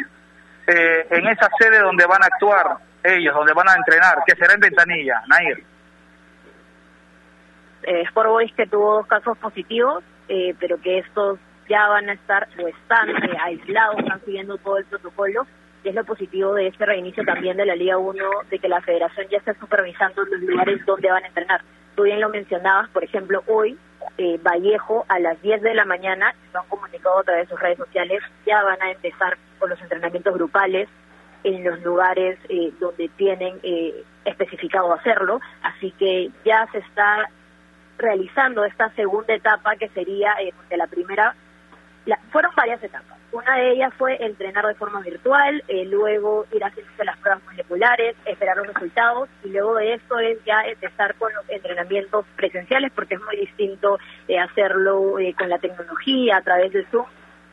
eh, en esa sede donde van a actuar ellos, donde van a entrenar, que será en Ventanilla, Nair. Eh, Sport Boys que tuvo dos casos positivos, eh, pero que estos ya van a estar o están eh, aislados, están siguiendo todo el protocolo. Y es lo positivo de este reinicio también de la Liga 1, de que la federación ya está supervisando los lugares donde van a entrenar. Tú bien lo mencionabas, por ejemplo, hoy eh, Vallejo a las 10 de la mañana, lo han comunicado a través de sus redes sociales, ya van a empezar con los entrenamientos grupales en los lugares eh, donde tienen eh, especificado hacerlo, así que ya se está realizando esta segunda etapa que sería eh, de la primera la, fueron varias etapas. Una de ellas fue entrenar de forma virtual, eh, luego ir haciendo las pruebas moleculares, esperar los resultados y luego de esto es ya empezar con los entrenamientos presenciales porque es muy distinto eh, hacerlo eh, con la tecnología a través de Zoom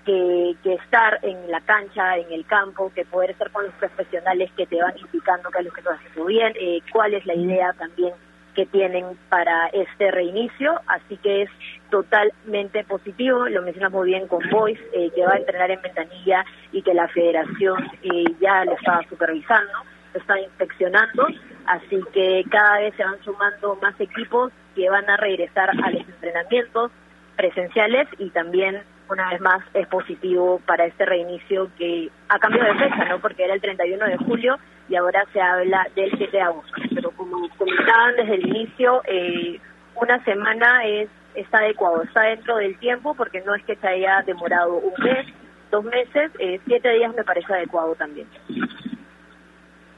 que, que estar en la cancha, en el campo, que poder estar con los profesionales que te van indicando qué es lo que estás haciendo bien, eh, cuál es la idea también que tienen para este reinicio, así que es totalmente positivo, lo mencionas muy bien con Boyce, eh, que va a entrenar en Ventanilla y que la federación eh, ya lo está supervisando, lo está inspeccionando, así que cada vez se van sumando más equipos que van a regresar a los entrenamientos presenciales y también una vez más es positivo para este reinicio que ha cambiado de fecha, ¿no? Porque era el 31 de julio y ahora se habla del 7 de agosto. Pero como comentaban desde el inicio, eh, una semana es está adecuado, está dentro del tiempo porque no es que se haya demorado un mes, dos meses, eh, siete días me parece adecuado también.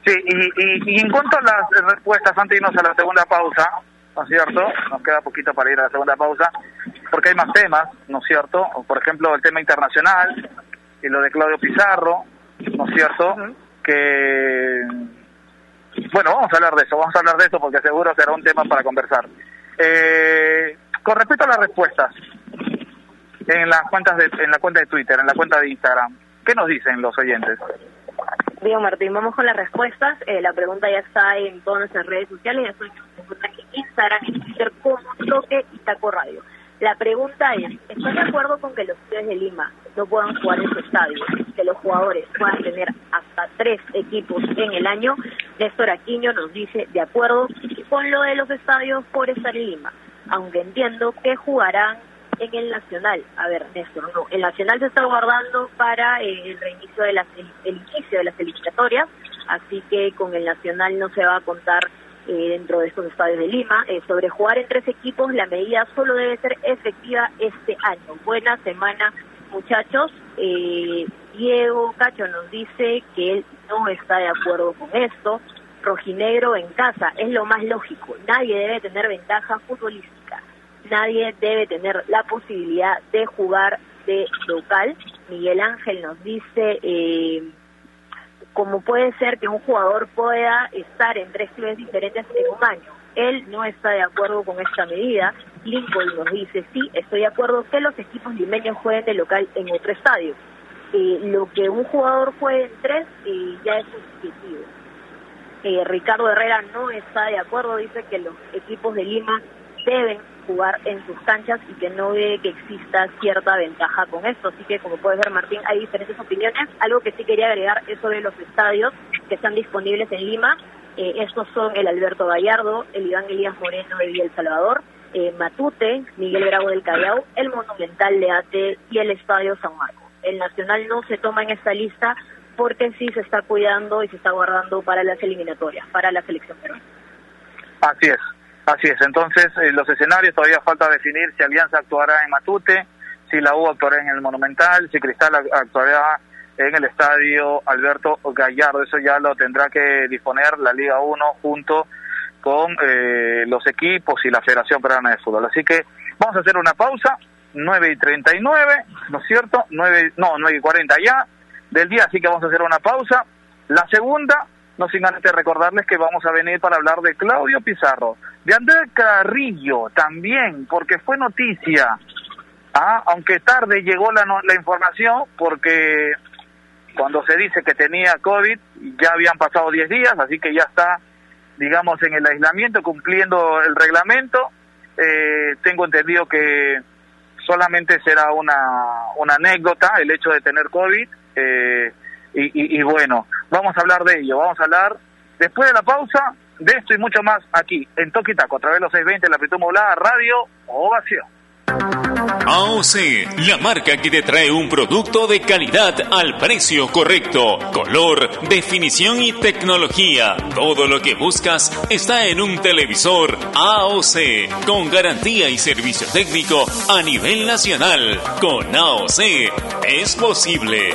Sí, y, y, en cuanto a las respuestas, antes de irnos a la segunda pausa, ¿no es cierto? Nos queda poquito para ir a la segunda pausa, porque hay más temas, ¿no es cierto? Por ejemplo, el tema internacional, y lo de Claudio Pizarro, ¿no es cierto? Que, bueno, vamos a hablar de eso, vamos a hablar de eso porque seguro será un tema para conversar. Eh, con respecto a las respuestas, en las cuentas de, en la cuenta de Twitter, en la cuenta de Instagram, ¿qué nos dicen los oyentes? Diego Martín, vamos con las respuestas. Eh, la pregunta ya está en todas nuestras redes sociales, ya Instagram, Twitter, como Toque y Radio. La pregunta es, ¿estás de acuerdo con que los estudios de Lima no puedan jugar en su estadio? Que los jugadores puedan tener hasta tres equipos en el año. Néstor Aquino nos dice, de acuerdo con lo de los estadios por estar en Lima, aunque entiendo que jugarán en el Nacional. A ver, Néstor, no. El Nacional se está guardando para eh, el reinicio de las, el, inicio de las eliminatorias, así que con el Nacional no se va a contar eh, dentro de estos estadios de Lima. Eh, sobre jugar en tres equipos, la medida solo debe ser efectiva este año. Buena semana, muchachos. Eh, Diego Cacho nos dice que él no está de acuerdo con esto. Rojinegro en casa es lo más lógico. Nadie debe tener ventaja futbolística. Nadie debe tener la posibilidad de jugar de local. Miguel Ángel nos dice eh, como puede ser que un jugador pueda estar en tres clubes diferentes en un año. Él no está de acuerdo con esta medida. Lincoln nos dice, sí, estoy de acuerdo que los equipos limeños jueguen de local en otro estadio. Eh, lo que un jugador juegue en tres eh, ya es subjetivo. Eh, Ricardo Herrera no está de acuerdo, dice que los equipos de Lima deben jugar en sus canchas y que no ve que exista cierta ventaja con esto. Así que, como puedes ver, Martín, hay diferentes opiniones. Algo que sí quería agregar es sobre los estadios que están disponibles en Lima. Eh, estos son el Alberto Gallardo, el Iván Elías Moreno de El Salvador, eh, Matute, Miguel Bravo del Callao, el Monumental de Ate y el Estadio San Marcos. El Nacional no se toma en esta lista porque sí se está cuidando y se está guardando para las eliminatorias, para la selección peruana. Así es. Así es, entonces eh, los escenarios todavía falta definir si Alianza actuará en Matute, si la U actuará en el Monumental, si Cristal actuará en el estadio Alberto Gallardo. Eso ya lo tendrá que disponer la Liga 1 junto con eh, los equipos y la Federación Peruana de Fútbol. Así que vamos a hacer una pausa 9 y 39, ¿no es cierto? 9, no, 9 y 40 ya del día, así que vamos a hacer una pausa. La segunda, no sin antes recordarles que vamos a venir para hablar de Claudio Pizarro, de Andrés Carrillo también, porque fue noticia, ¿ah? aunque tarde llegó la, la información, porque cuando se dice que tenía COVID, ya habían pasado 10 días, así que ya está, digamos, en el aislamiento, cumpliendo el reglamento. Eh, tengo entendido que solamente será una, una anécdota el hecho de tener COVID. Eh, y, bueno, vamos a hablar de ello, vamos a hablar después de la pausa de esto y mucho más aquí en Toquitaco, a través de los 620, la Pitu Modulada, Radio Ovación. AOC, la marca que te trae un producto de calidad al precio correcto. Color, definición y tecnología. Todo lo que buscas está en un televisor AOC, con garantía y servicio técnico a nivel nacional. Con AOC es posible.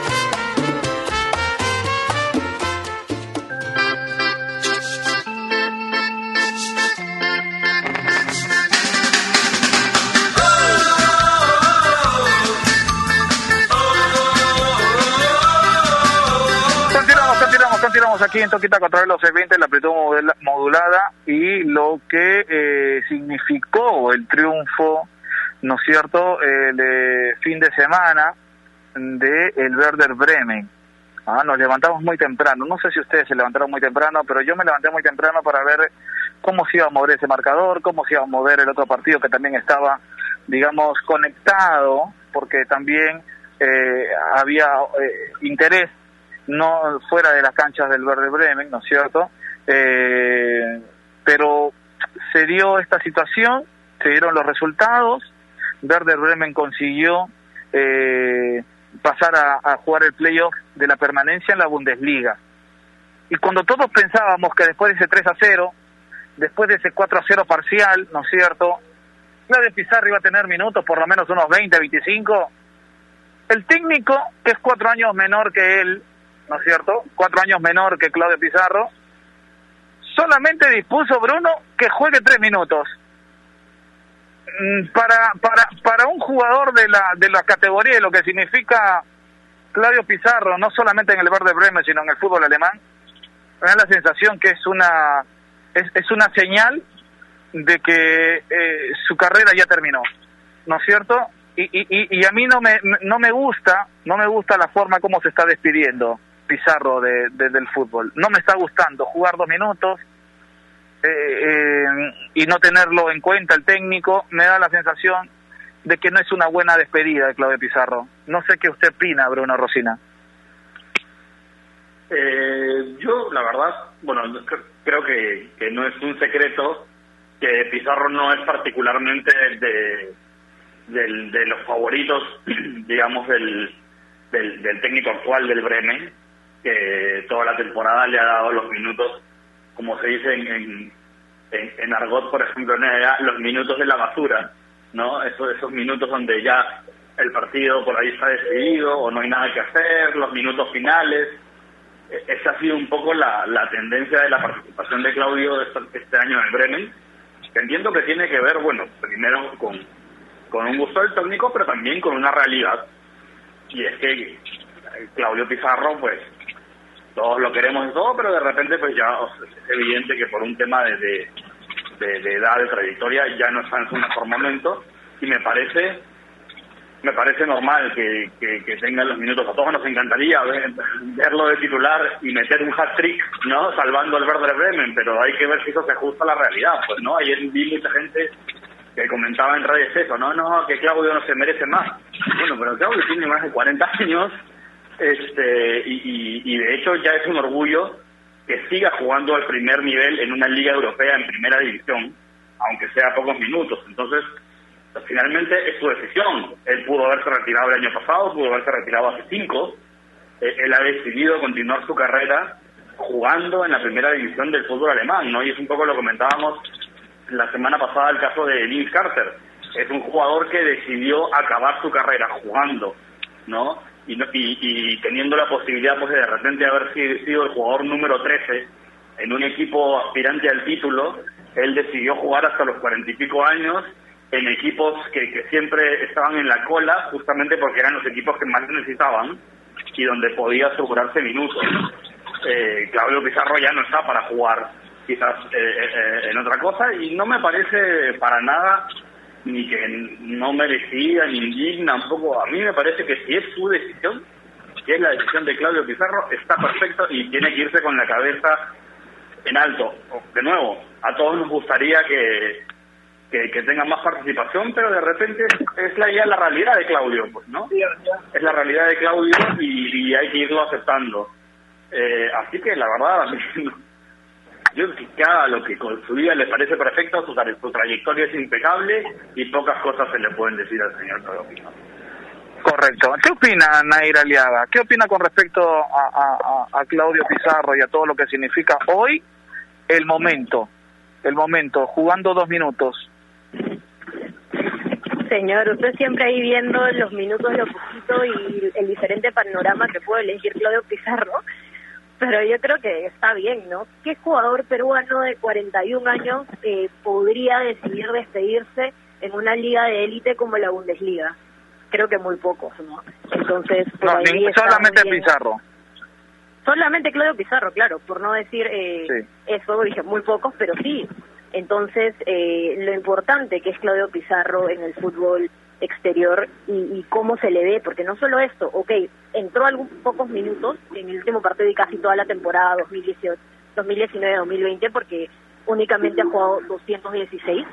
Aquí en Toquita a través de los eventos, la amplitud modulada y lo que eh, significó el triunfo, ¿no es cierto?, el de fin de semana de el Werder Bremen. Ah, nos levantamos muy temprano, no sé si ustedes se levantaron muy temprano, pero yo me levanté muy temprano para ver cómo se iba a mover ese marcador, cómo se iba a mover el otro partido que también estaba, digamos, conectado, porque también eh, había eh, interés no fuera de las canchas del Verde Bremen, ¿no es cierto? Eh, pero se dio esta situación, se dieron los resultados, Verde Bremen consiguió eh, pasar a, jugar el playoff de la permanencia en la Bundesliga. Y cuando todos pensábamos que después de ese 3 a 0, después de ese 4 a 0 parcial, ¿no es cierto? Claudio Pizarro iba a tener minutos, por lo menos unos 20, 25. El técnico, que es cuatro años menor que él, ¿no es cierto? Cuatro años menor que Claudio Pizarro, solamente dispuso Bruno que juegue tres minutos. Mm, para, para, para un jugador de la, de la categoría de lo que significa Claudio Pizarro, no solamente en el Verde Bremen, sino en el fútbol alemán, me da la sensación que es una, es, es una señal de que eh, su carrera ya terminó, ¿no es cierto? Y, y, y a mí no me, no me gusta, no me gusta la forma como se está despidiendo. Pizarro de, del fútbol. No me está gustando jugar dos minutos eh, eh, y no tenerlo en cuenta el técnico. Me da la sensación de que no es una buena despedida de Claudio Pizarro. No sé qué usted opina, Bruno Rosina. Eh, yo, la verdad, bueno, creo que, que no es un secreto que Pizarro no es particularmente de, de los favoritos, digamos, del, del, del, técnico actual del Bremen que toda la temporada le ha dado los minutos, como se dice en, en, argot, por ejemplo, en los minutos de la basura, ¿no? Esos, esos minutos donde ya el partido por ahí está decidido o no hay nada que hacer, los minutos finales. E, esa ha sido un poco la, la tendencia de la participación de Claudio este, este año en Bremen, que entiendo que tiene que ver, bueno, primero con, con un gusto del técnico, pero también con una realidad. Y es que Claudio Pizarro, pues, todos lo queremos y todo, pero de repente pues ya es evidente que por un tema de, de, edad, de trayectoria, ya no en su mejor momento y me parece me parece normal que, que, tengan los minutos. A todos nos encantaría verlo de titular y meter un hat-trick, ¿no? Salvando al Werder Bremen, pero hay que ver si eso se ajusta a la realidad. Pues, ¿no? Ayer vi mucha gente que comentaba en redes eso, no, no, que Claudio no se merece más. Bueno, pero Claudio tiene más de 40 años este y, de hecho ya es un orgullo que siga jugando al primer nivel en una liga europea en primera división, aunque sea pocos minutos. Entonces, finalmente es su decisión. Él pudo haberse retirado el año pasado, pudo haberse retirado hace cinco. Eh, él ha decidido continuar su carrera jugando en la primera división del fútbol alemán, ¿no? Y es un poco lo comentábamos la semana pasada el caso de Nils Carter. Es un jugador que decidió acabar su carrera jugando, ¿no? Y, y, teniendo la posibilidad pues de repente haber sido el jugador número 13 en un equipo aspirante al título, él decidió jugar hasta los cuarenta y pico años en equipos que, que siempre estaban en la cola, justamente porque eran los equipos que más necesitaban y donde podía asegurarse minutos. Eh, Claudio Pizarro ya no está para jugar quizás eh, eh, en otra cosa y no me parece para nada ni que no merecía ni indigna un poco a mí me parece que si es su decisión que es la decisión de Claudio Pizarro está perfecto y tiene que irse con la cabeza en alto de nuevo a todos nos gustaría que que, tenga más participación, pero de repente es la, ya la realidad de Claudio, pues, ¿no? Es la realidad de Claudio y, hay que irlo aceptando. Eh, así que la verdad, yo que cada lo que con su vida le parece perfecto, su, trayectoria es impecable y pocas cosas se le pueden decir al señor Claudio Correcto. ¿Qué opina Nair Aliaga? ¿Qué opina con respecto a, a Claudio Pizarro y a todo lo que significa hoy el momento? El momento, jugando dos minutos, Señor, usted siempre ahí viendo los minutos, lo poquito y el diferente panorama que puede elegir Claudio Pizarro, pero yo creo que está bien, ¿no? ¿Qué jugador peruano de 41 años eh, podría decidir despedirse en una liga de élite como la Bundesliga? Creo que muy pocos, ¿no? Entonces, no, solamente Pizarro. Solamente Claudio Pizarro, claro, por no decir eh, eso, dije muy pocos, pero sí, entonces, eh, lo importante que es Claudio Pizarro en el fútbol exterior y, cómo se le ve, porque no solo esto, ok, entró algunos pocos minutos en el último partido y casi toda la temporada 2019-2020, porque únicamente ha jugado 216,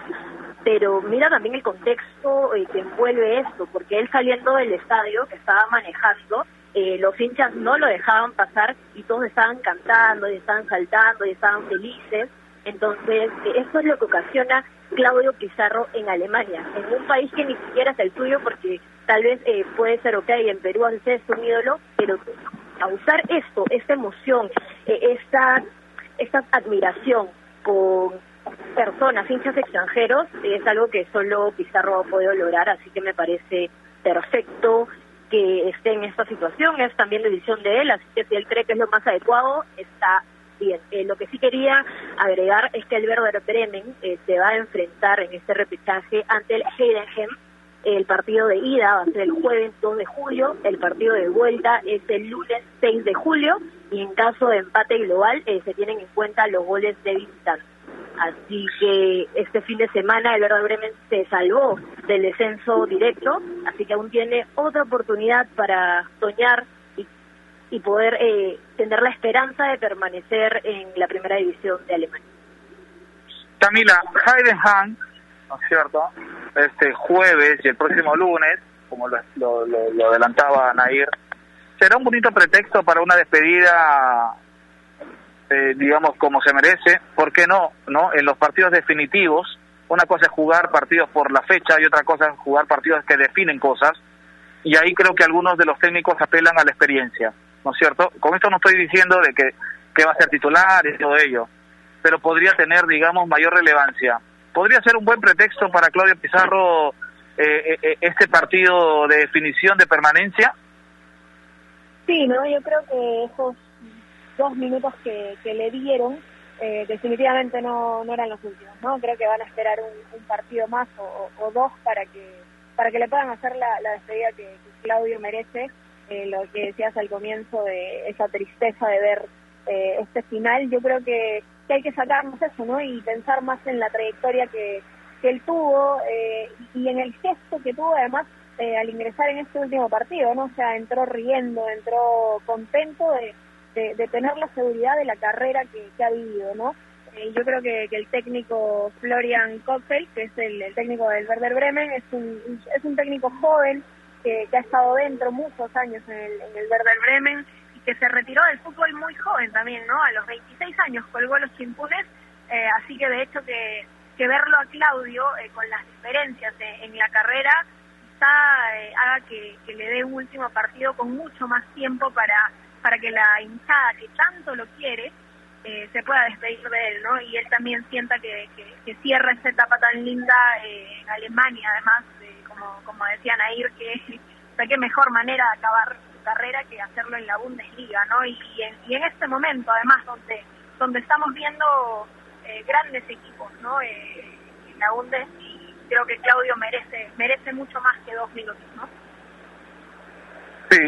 pero mira también el contexto eh, que envuelve esto, porque él saliendo del estadio que estaba manejando, eh, los hinchas no lo dejaban pasar y todos estaban cantando y estaban saltando y estaban felices. Entonces, eso es lo que ocasiona Claudio Pizarro en Alemania, en un país que ni siquiera es el tuyo, porque tal vez eh, puede ser ok, en Perú es un ídolo, pero causar esto, esta emoción, eh, esta, esta admiración con personas, hinchas extranjeros, es algo que solo Pizarro ha podido lograr, así que me parece perfecto que esté en esta situación, es también decisión de él, así que si él cree que es lo más adecuado, está bien. Eh, lo que sí quería agregar es que el Werder Bremen eh, se va a enfrentar en este repechaje ante el Heidenheim. El partido de ida va a ser el jueves 2 de julio, el partido de vuelta es el lunes 6 de julio y en caso de empate global eh, se tienen en cuenta los goles de visitante. Así que este fin de semana el Werder Bremen se salvó del descenso directo, así que aún tiene otra oportunidad para soñar y poder eh, tener la esperanza de permanecer en la primera división de Alemania. Camila, Heidenheim, ¿no es cierto? Este jueves y el próximo lunes, como lo, lo, adelantaba Nair, será un bonito pretexto para una despedida, eh, digamos, como se merece. ¿Por qué no? no? En los partidos definitivos, una cosa es jugar partidos por la fecha y otra cosa es jugar partidos que definen cosas. Y ahí creo que algunos de los técnicos apelan a la experiencia. ¿No es cierto? Con esto no estoy diciendo de que, que va a ser titular y todo ello, pero podría tener, digamos, mayor relevancia. ¿Podría ser un buen pretexto para Claudio Pizarro eh, eh, eh, este partido de definición de permanencia? Sí, no, yo creo que esos dos minutos que, que le dieron definitivamente no, no eran los últimos, ¿no? Creo que van a esperar un, partido más o, dos para que para que le puedan hacer la, la despedida que Claudio merece eh, lo que decías al comienzo de esa tristeza de ver eh, este final, yo creo que, hay que sacarnos eso, ¿no? Y pensar más en la trayectoria que, que él tuvo eh, y en el gesto que tuvo además al ingresar en este último partido, ¿no? O sea, entró riendo, entró contento de, tener la seguridad de la carrera que, que ha vivido, ¿no? Eh, yo creo que, el técnico Florian Kopfel, que es el, técnico del Werder Bremen, es un, es un técnico joven que, ha estado dentro muchos años en el, en el Werder Bremen y que se retiró del fútbol muy joven también, ¿no? A los 26 años colgó los chimpunes, eh, así que de hecho que, que verlo a Claudio eh, con las diferencias en la carrera quizá haga que, le dé un último partido con mucho más tiempo para, para que la hinchada que tanto lo quiere eh, se pueda despedir de él, ¿no? Y él también sienta que, que, cierra esta etapa tan linda eh, en Alemania, además, como, como decía que qué mejor manera de acabar su carrera que hacerlo en la Bundesliga, ¿no? Y, en, este momento, además, donde, donde estamos viendo eh, grandes equipos, ¿no? en la Bundes, y creo que Claudio merece, merece mucho más que dos minutos, ¿no? Sí,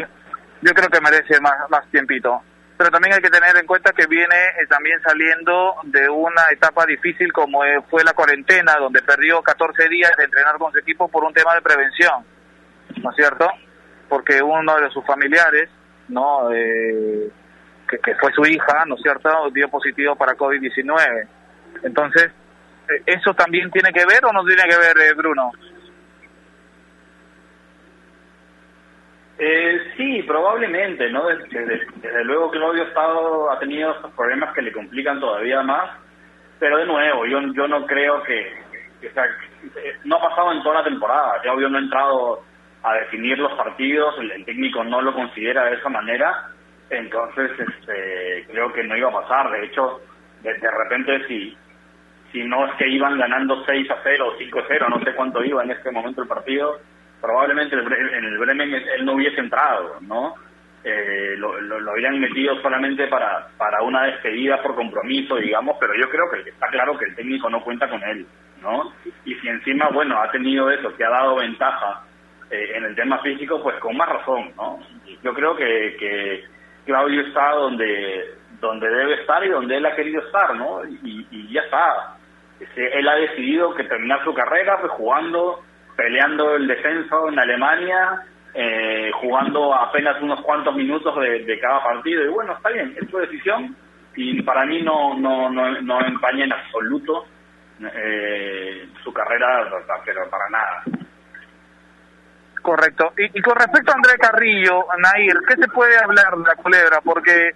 yo creo que merece más, más tiempito pero también hay que tener en cuenta que viene eh, también saliendo de una etapa difícil como eh, fue la cuarentena, donde perdió 14 días de entrenar con su equipo por un tema de prevención, ¿no es cierto? Porque uno de sus familiares, ¿no? Eh, que, fue su hija, ¿no es cierto?, dio positivo para COVID-19. Entonces, ¿eso también tiene que ver o no tiene que ver, Bruno? Eh, sí, probablemente, ¿no? Desde, luego Claudio Estado ha tenido esos problemas que le complican todavía más, pero de nuevo, yo, yo no creo que, no ha pasado en toda la temporada, Claudio no ha entrado a definir los partidos, el, técnico no lo considera de esa manera, entonces este, creo que no iba a pasar, de hecho, de, de repente si, si no es que iban ganando 6 a 0 o 5 a 0, no sé cuánto iba en este momento el partido, probablemente en el Bremen él no hubiese entrado, ¿no? Eh, lo, lo, habían metido solamente para, para una despedida por compromiso, digamos, pero yo creo que está claro que el técnico no cuenta con él, ¿no? Y si encima, bueno, ha tenido eso, que ha dado ventaja eh, en el tema físico, pues con más razón, ¿no? Yo creo que, que Claudio está donde, donde debe estar y donde él ha querido estar, ¿no? Y, ya está. Él ha decidido que terminar su carrera pues jugando peleando el descenso en Alemania, eh, jugando apenas unos cuantos minutos de, cada partido. Y bueno, está bien, es su decisión y para mí no, no, no, no empaña en absoluto eh, su carrera, pero para nada. Correcto. Y, con respecto a André Carrillo, Nair, ¿qué se puede hablar de la culebra? Porque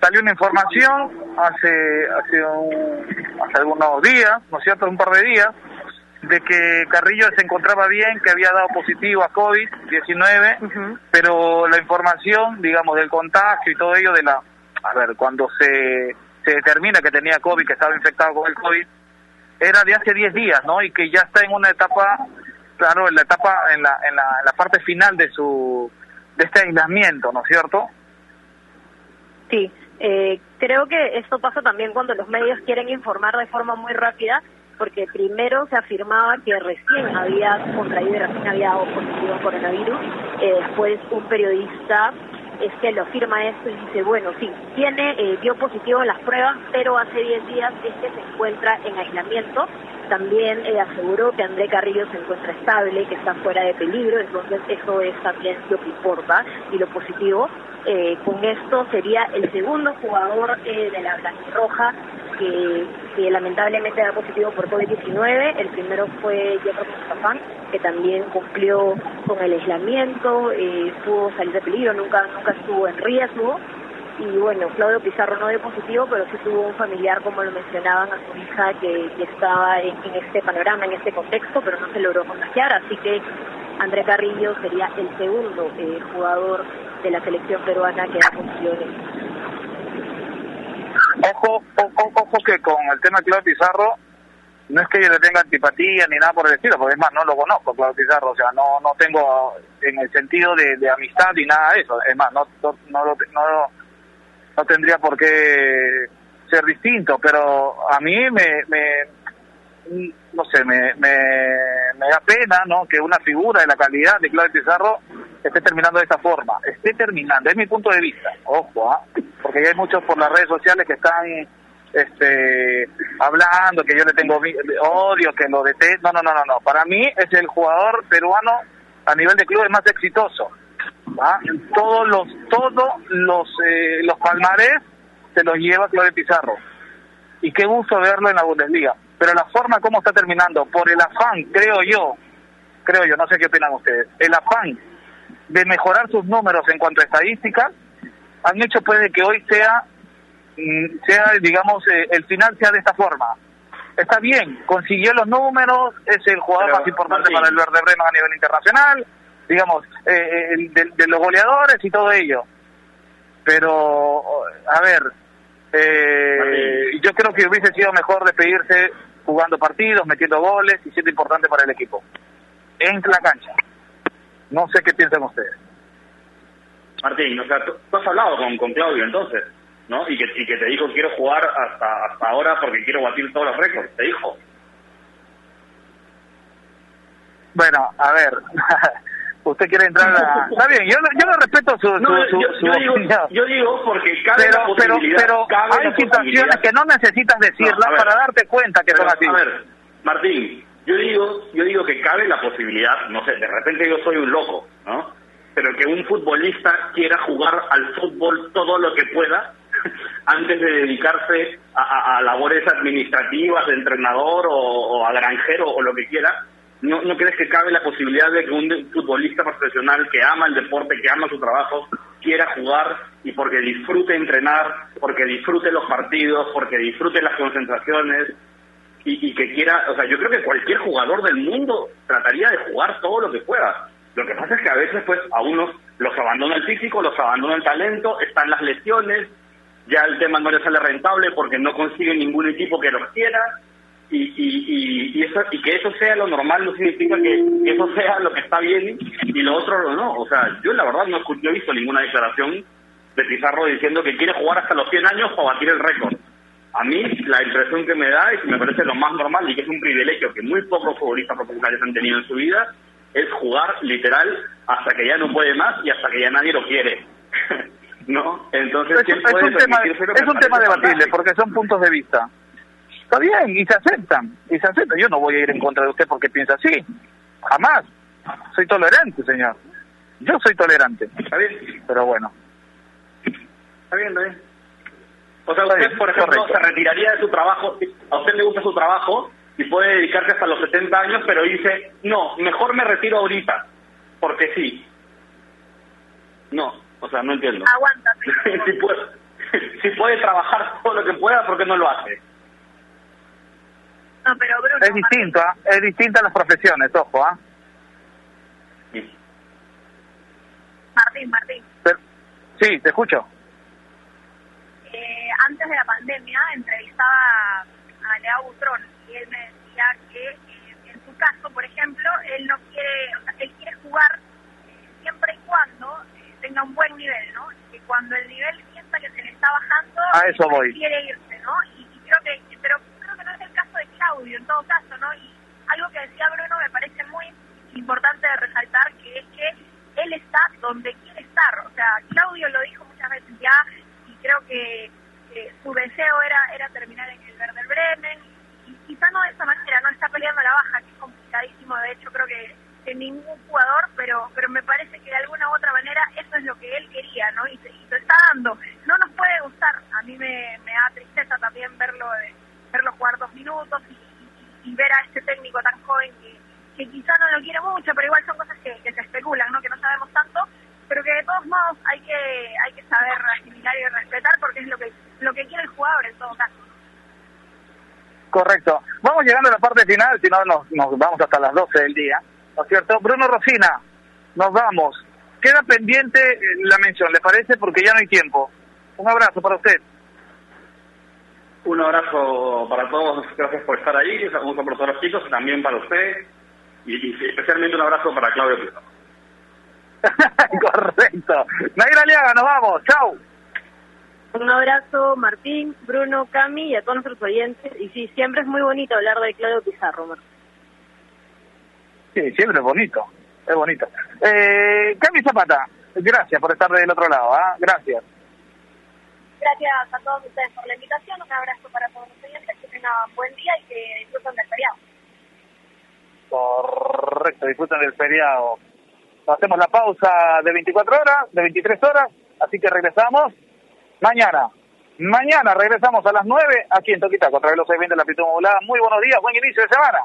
salió una información hace hace, hace algunos días, ¿no es cierto?, un par de días, de que Carrillo se encontraba bien, que había dado positivo a COVID-19, pero la información, digamos, del contagio y todo ello de la... A ver, cuando se, se determina que tenía COVID, que estaba infectado con el COVID, era de hace 10 días, ¿no? Y que ya está en una etapa, claro, en la etapa, en la, en la, en la parte final de su de este aislamiento, ¿no es cierto? Sí, eh, creo que esto pasa también cuando los medios quieren informar de forma muy rápida porque primero se afirmaba que recién había contraído y recién había dado positivo a coronavirus, eh, después un periodista es que lo afirma esto y dice, bueno, sí, tiene, eh, dio positivo las pruebas, pero hace 10 días es que se encuentra en aislamiento. También eh, aseguró que André Carrillo se encuentra estable, que está fuera de peligro, entonces eso es también lo que importa y lo positivo. Eh, con esto sería el segundo jugador de la Blanquirroja que, que lamentablemente da positivo por COVID-19. El primero fue Jefferson Zafán, que también cumplió con el aislamiento, eh, pudo salir de peligro, nunca, nunca estuvo en riesgo. Y bueno, Claudio Pizarro no dio positivo, pero sí tuvo un familiar, como lo mencionaban, a su hija que, estaba en, este panorama, en este contexto, pero no se logró contagiar. Así que André Carrillo sería el segundo eh, jugador de la selección peruana que da positivo Ojo, ojo, ojo que con el tema de Claudio Pizarro, no es que yo le tenga antipatía ni nada por el estilo, porque es más, no lo conozco, Claudio Pizarro, o sea, no no tengo en el sentido de, amistad ni nada de eso, es más, no, no, no, no, tendría por qué ser distinto, pero a mí me, me no sé, me, me, da pena, ¿no? Que una figura de la calidad de Claudio Pizarro esté terminando de esta forma, esté terminando, es mi punto de vista, ojo, ¿ah? porque hay muchos por las redes sociales que están este hablando que yo le tengo odio, que lo detesto, no, no, no, no, para mí es el jugador peruano a nivel de clubes más exitoso, ¿ah? todos los, todos los, eh, los palmares se los lleva Claudio Pizarro, y qué gusto verlo en la Bundesliga. Pero la forma como está terminando, por el afán, creo yo, creo yo, no sé qué opinan ustedes, el afán de mejorar sus números en cuanto a estadísticas, han hecho pues de que hoy sea, mm, sea digamos, eh, el final sea de esta forma. Está bien, consiguió los números, es el jugador Pero, más importante Martín. para el Verde Bremen a nivel internacional, digamos, eh, el de, de los goleadores y todo ello. Pero, a ver, eh, yo creo que hubiese sido mejor despedirse jugando partidos, metiendo goles y siendo importante para el equipo. En la cancha. No sé qué piensan ustedes. Martín, o sea, tú, tú has hablado con, con Claudio entonces, ¿no? Y que, y que te dijo quiero jugar hasta hasta ahora porque quiero batir todos los récords, te dijo. Bueno, a ver, usted quiere entrar a... Está bien, yo, yo le respeto su, su, No, su- yo, su digo, opinión. yo digo porque cabe pero, la posibilidad. pero cabe hay la situaciones que no necesitas decirlas No, ver. para darte cuenta que son así. A ver, Martín, yo digo, yo digo que cabe la posibilidad, no sé, de repente yo soy un loco, ¿no? Pero que un futbolista quiera jugar al fútbol todo lo que pueda antes de dedicarse a, a- a labores administrativas de entrenador o, o a granjero o lo que quiera. ¿No, ¿No crees que cabe la posibilidad de que un futbolista profesional que ama el deporte, que ama su trabajo, quiera jugar y porque disfrute entrenar, porque disfrute los partidos, porque disfrute las concentraciones, y, y que quiera, o sea, yo creo que cualquier jugador del mundo trataría de jugar todo lo que pueda. Lo que pasa es que a veces, pues, a unos los abandona el físico, los abandona el talento, están las lesiones, ya el tema no le sale rentable porque no consigue ningún equipo que los quiera, y, y, y, y eso, y que eso sea lo normal no significa que, que eso sea lo que está bien y lo otro lo no. O sea, yo la verdad no, no he visto ninguna declaración de Pizarro diciendo que quiere jugar hasta los 100 años para batir el récord. A mí la impresión que me da y que me parece lo más normal y que es un privilegio que muy pocos futbolistas profesionales han tenido en su vida es jugar literal hasta que ya no puede más y hasta que ya nadie lo quiere. ¿No? Entonces, es, ¿quién un- es puede un tema, es un tema debatible porque son puntos de vista. Está bien, y se aceptan, y se aceptan. Yo no voy a ir en contra de usted porque piensa así. Jamás. Soy tolerante, señor. Yo soy tolerante. ¿Está bien? Pero bueno. Está bien, está bien. O sea, usted, por ejemplo, correcto. se retiraría de su trabajo, a usted le gusta su trabajo y puede dedicarse hasta los 70 años, pero dice, no, mejor me retiro ahorita, porque sí. No, o sea, no entiendo. Aguántate. si, puede, si puede trabajar todo lo que pueda, ¿por qué no lo hace? No, pero Bruno, Es distinto, ¿ah? Es distinta las profesiones, ojo, ¿ah? Martín, Martín. Pero- Sí, te escucho. eh, antes de la pandemia entrevistaba a Lea Butrón y él me decía que eh, en su caso, por ejemplo, él no quiere, o sea, él quiere jugar eh, siempre y cuando eh, tenga un buen nivel, ¿no? Que cuando el nivel sienta que se le está bajando, A eso voy. quiere irse, ¿no? Y, y creo que, pero Claudio en todo caso, ¿no? Y algo que decía Bruno me parece muy importante de resaltar, que es que él está donde quiere estar. O sea, Claudio lo dijo muchas veces ya y creo que eh, su deseo era era terminar en el Werder Bremen y quizá no de esa manera, no está peleando la baja, que es complicadísimo, de hecho creo que, que ningún jugador, pero pero me parece que de alguna u otra manera eso es lo que él quería, ¿no? Y, y lo está dando. No nos puede gustar, a mí me, me da tristeza también verlo de, verlo jugar dos minutos y, ver a este técnico tan joven que, que quizá no lo quiere mucho, pero igual son cosas que, que se especulan, ¿no? Que no sabemos tanto, pero que de todos modos hay que hay que saber asimilar y respetar porque es lo que lo que quiere el jugador en todo caso. Correcto. Vamos llegando a la parte final, si no nos, nos vamos hasta las 12 del día. ¿No es cierto? Bruno Rosina, nos vamos. Queda pendiente eh, la mención, ¿le parece? Porque ya no hay tiempo. Un abrazo para usted. Un abrazo para todos, gracias por estar ahí, un saludo para todos los chicos, y también para usted, y, y especialmente un abrazo para Claudio Pizarro. Correcto. Naira Aliaga, nos vamos. Chau. Un abrazo, Martín, Bruno, Cami y a todos nuestros oyentes. Y sí, siempre es muy bonito hablar de Claudio Pizarro, Martín. Sí, siempre es bonito. Es bonito. Eh, Cami Zapata, gracias por estar del otro lado. ¿ah? Gracias. Gracias a todos ustedes por la invitación. Un abrazo para todos los oyentes. Que tengan buen día y que disfruten del feriado. Correcto, disfruten del feriado. Hacemos la pausa de 24 horas, de 23 horas, así que regresamos mañana. Mañana regresamos a las 9 aquí en Toquitaco, a través de los 620 de la amplitud modulada. Muy buenos días, buen inicio de semana.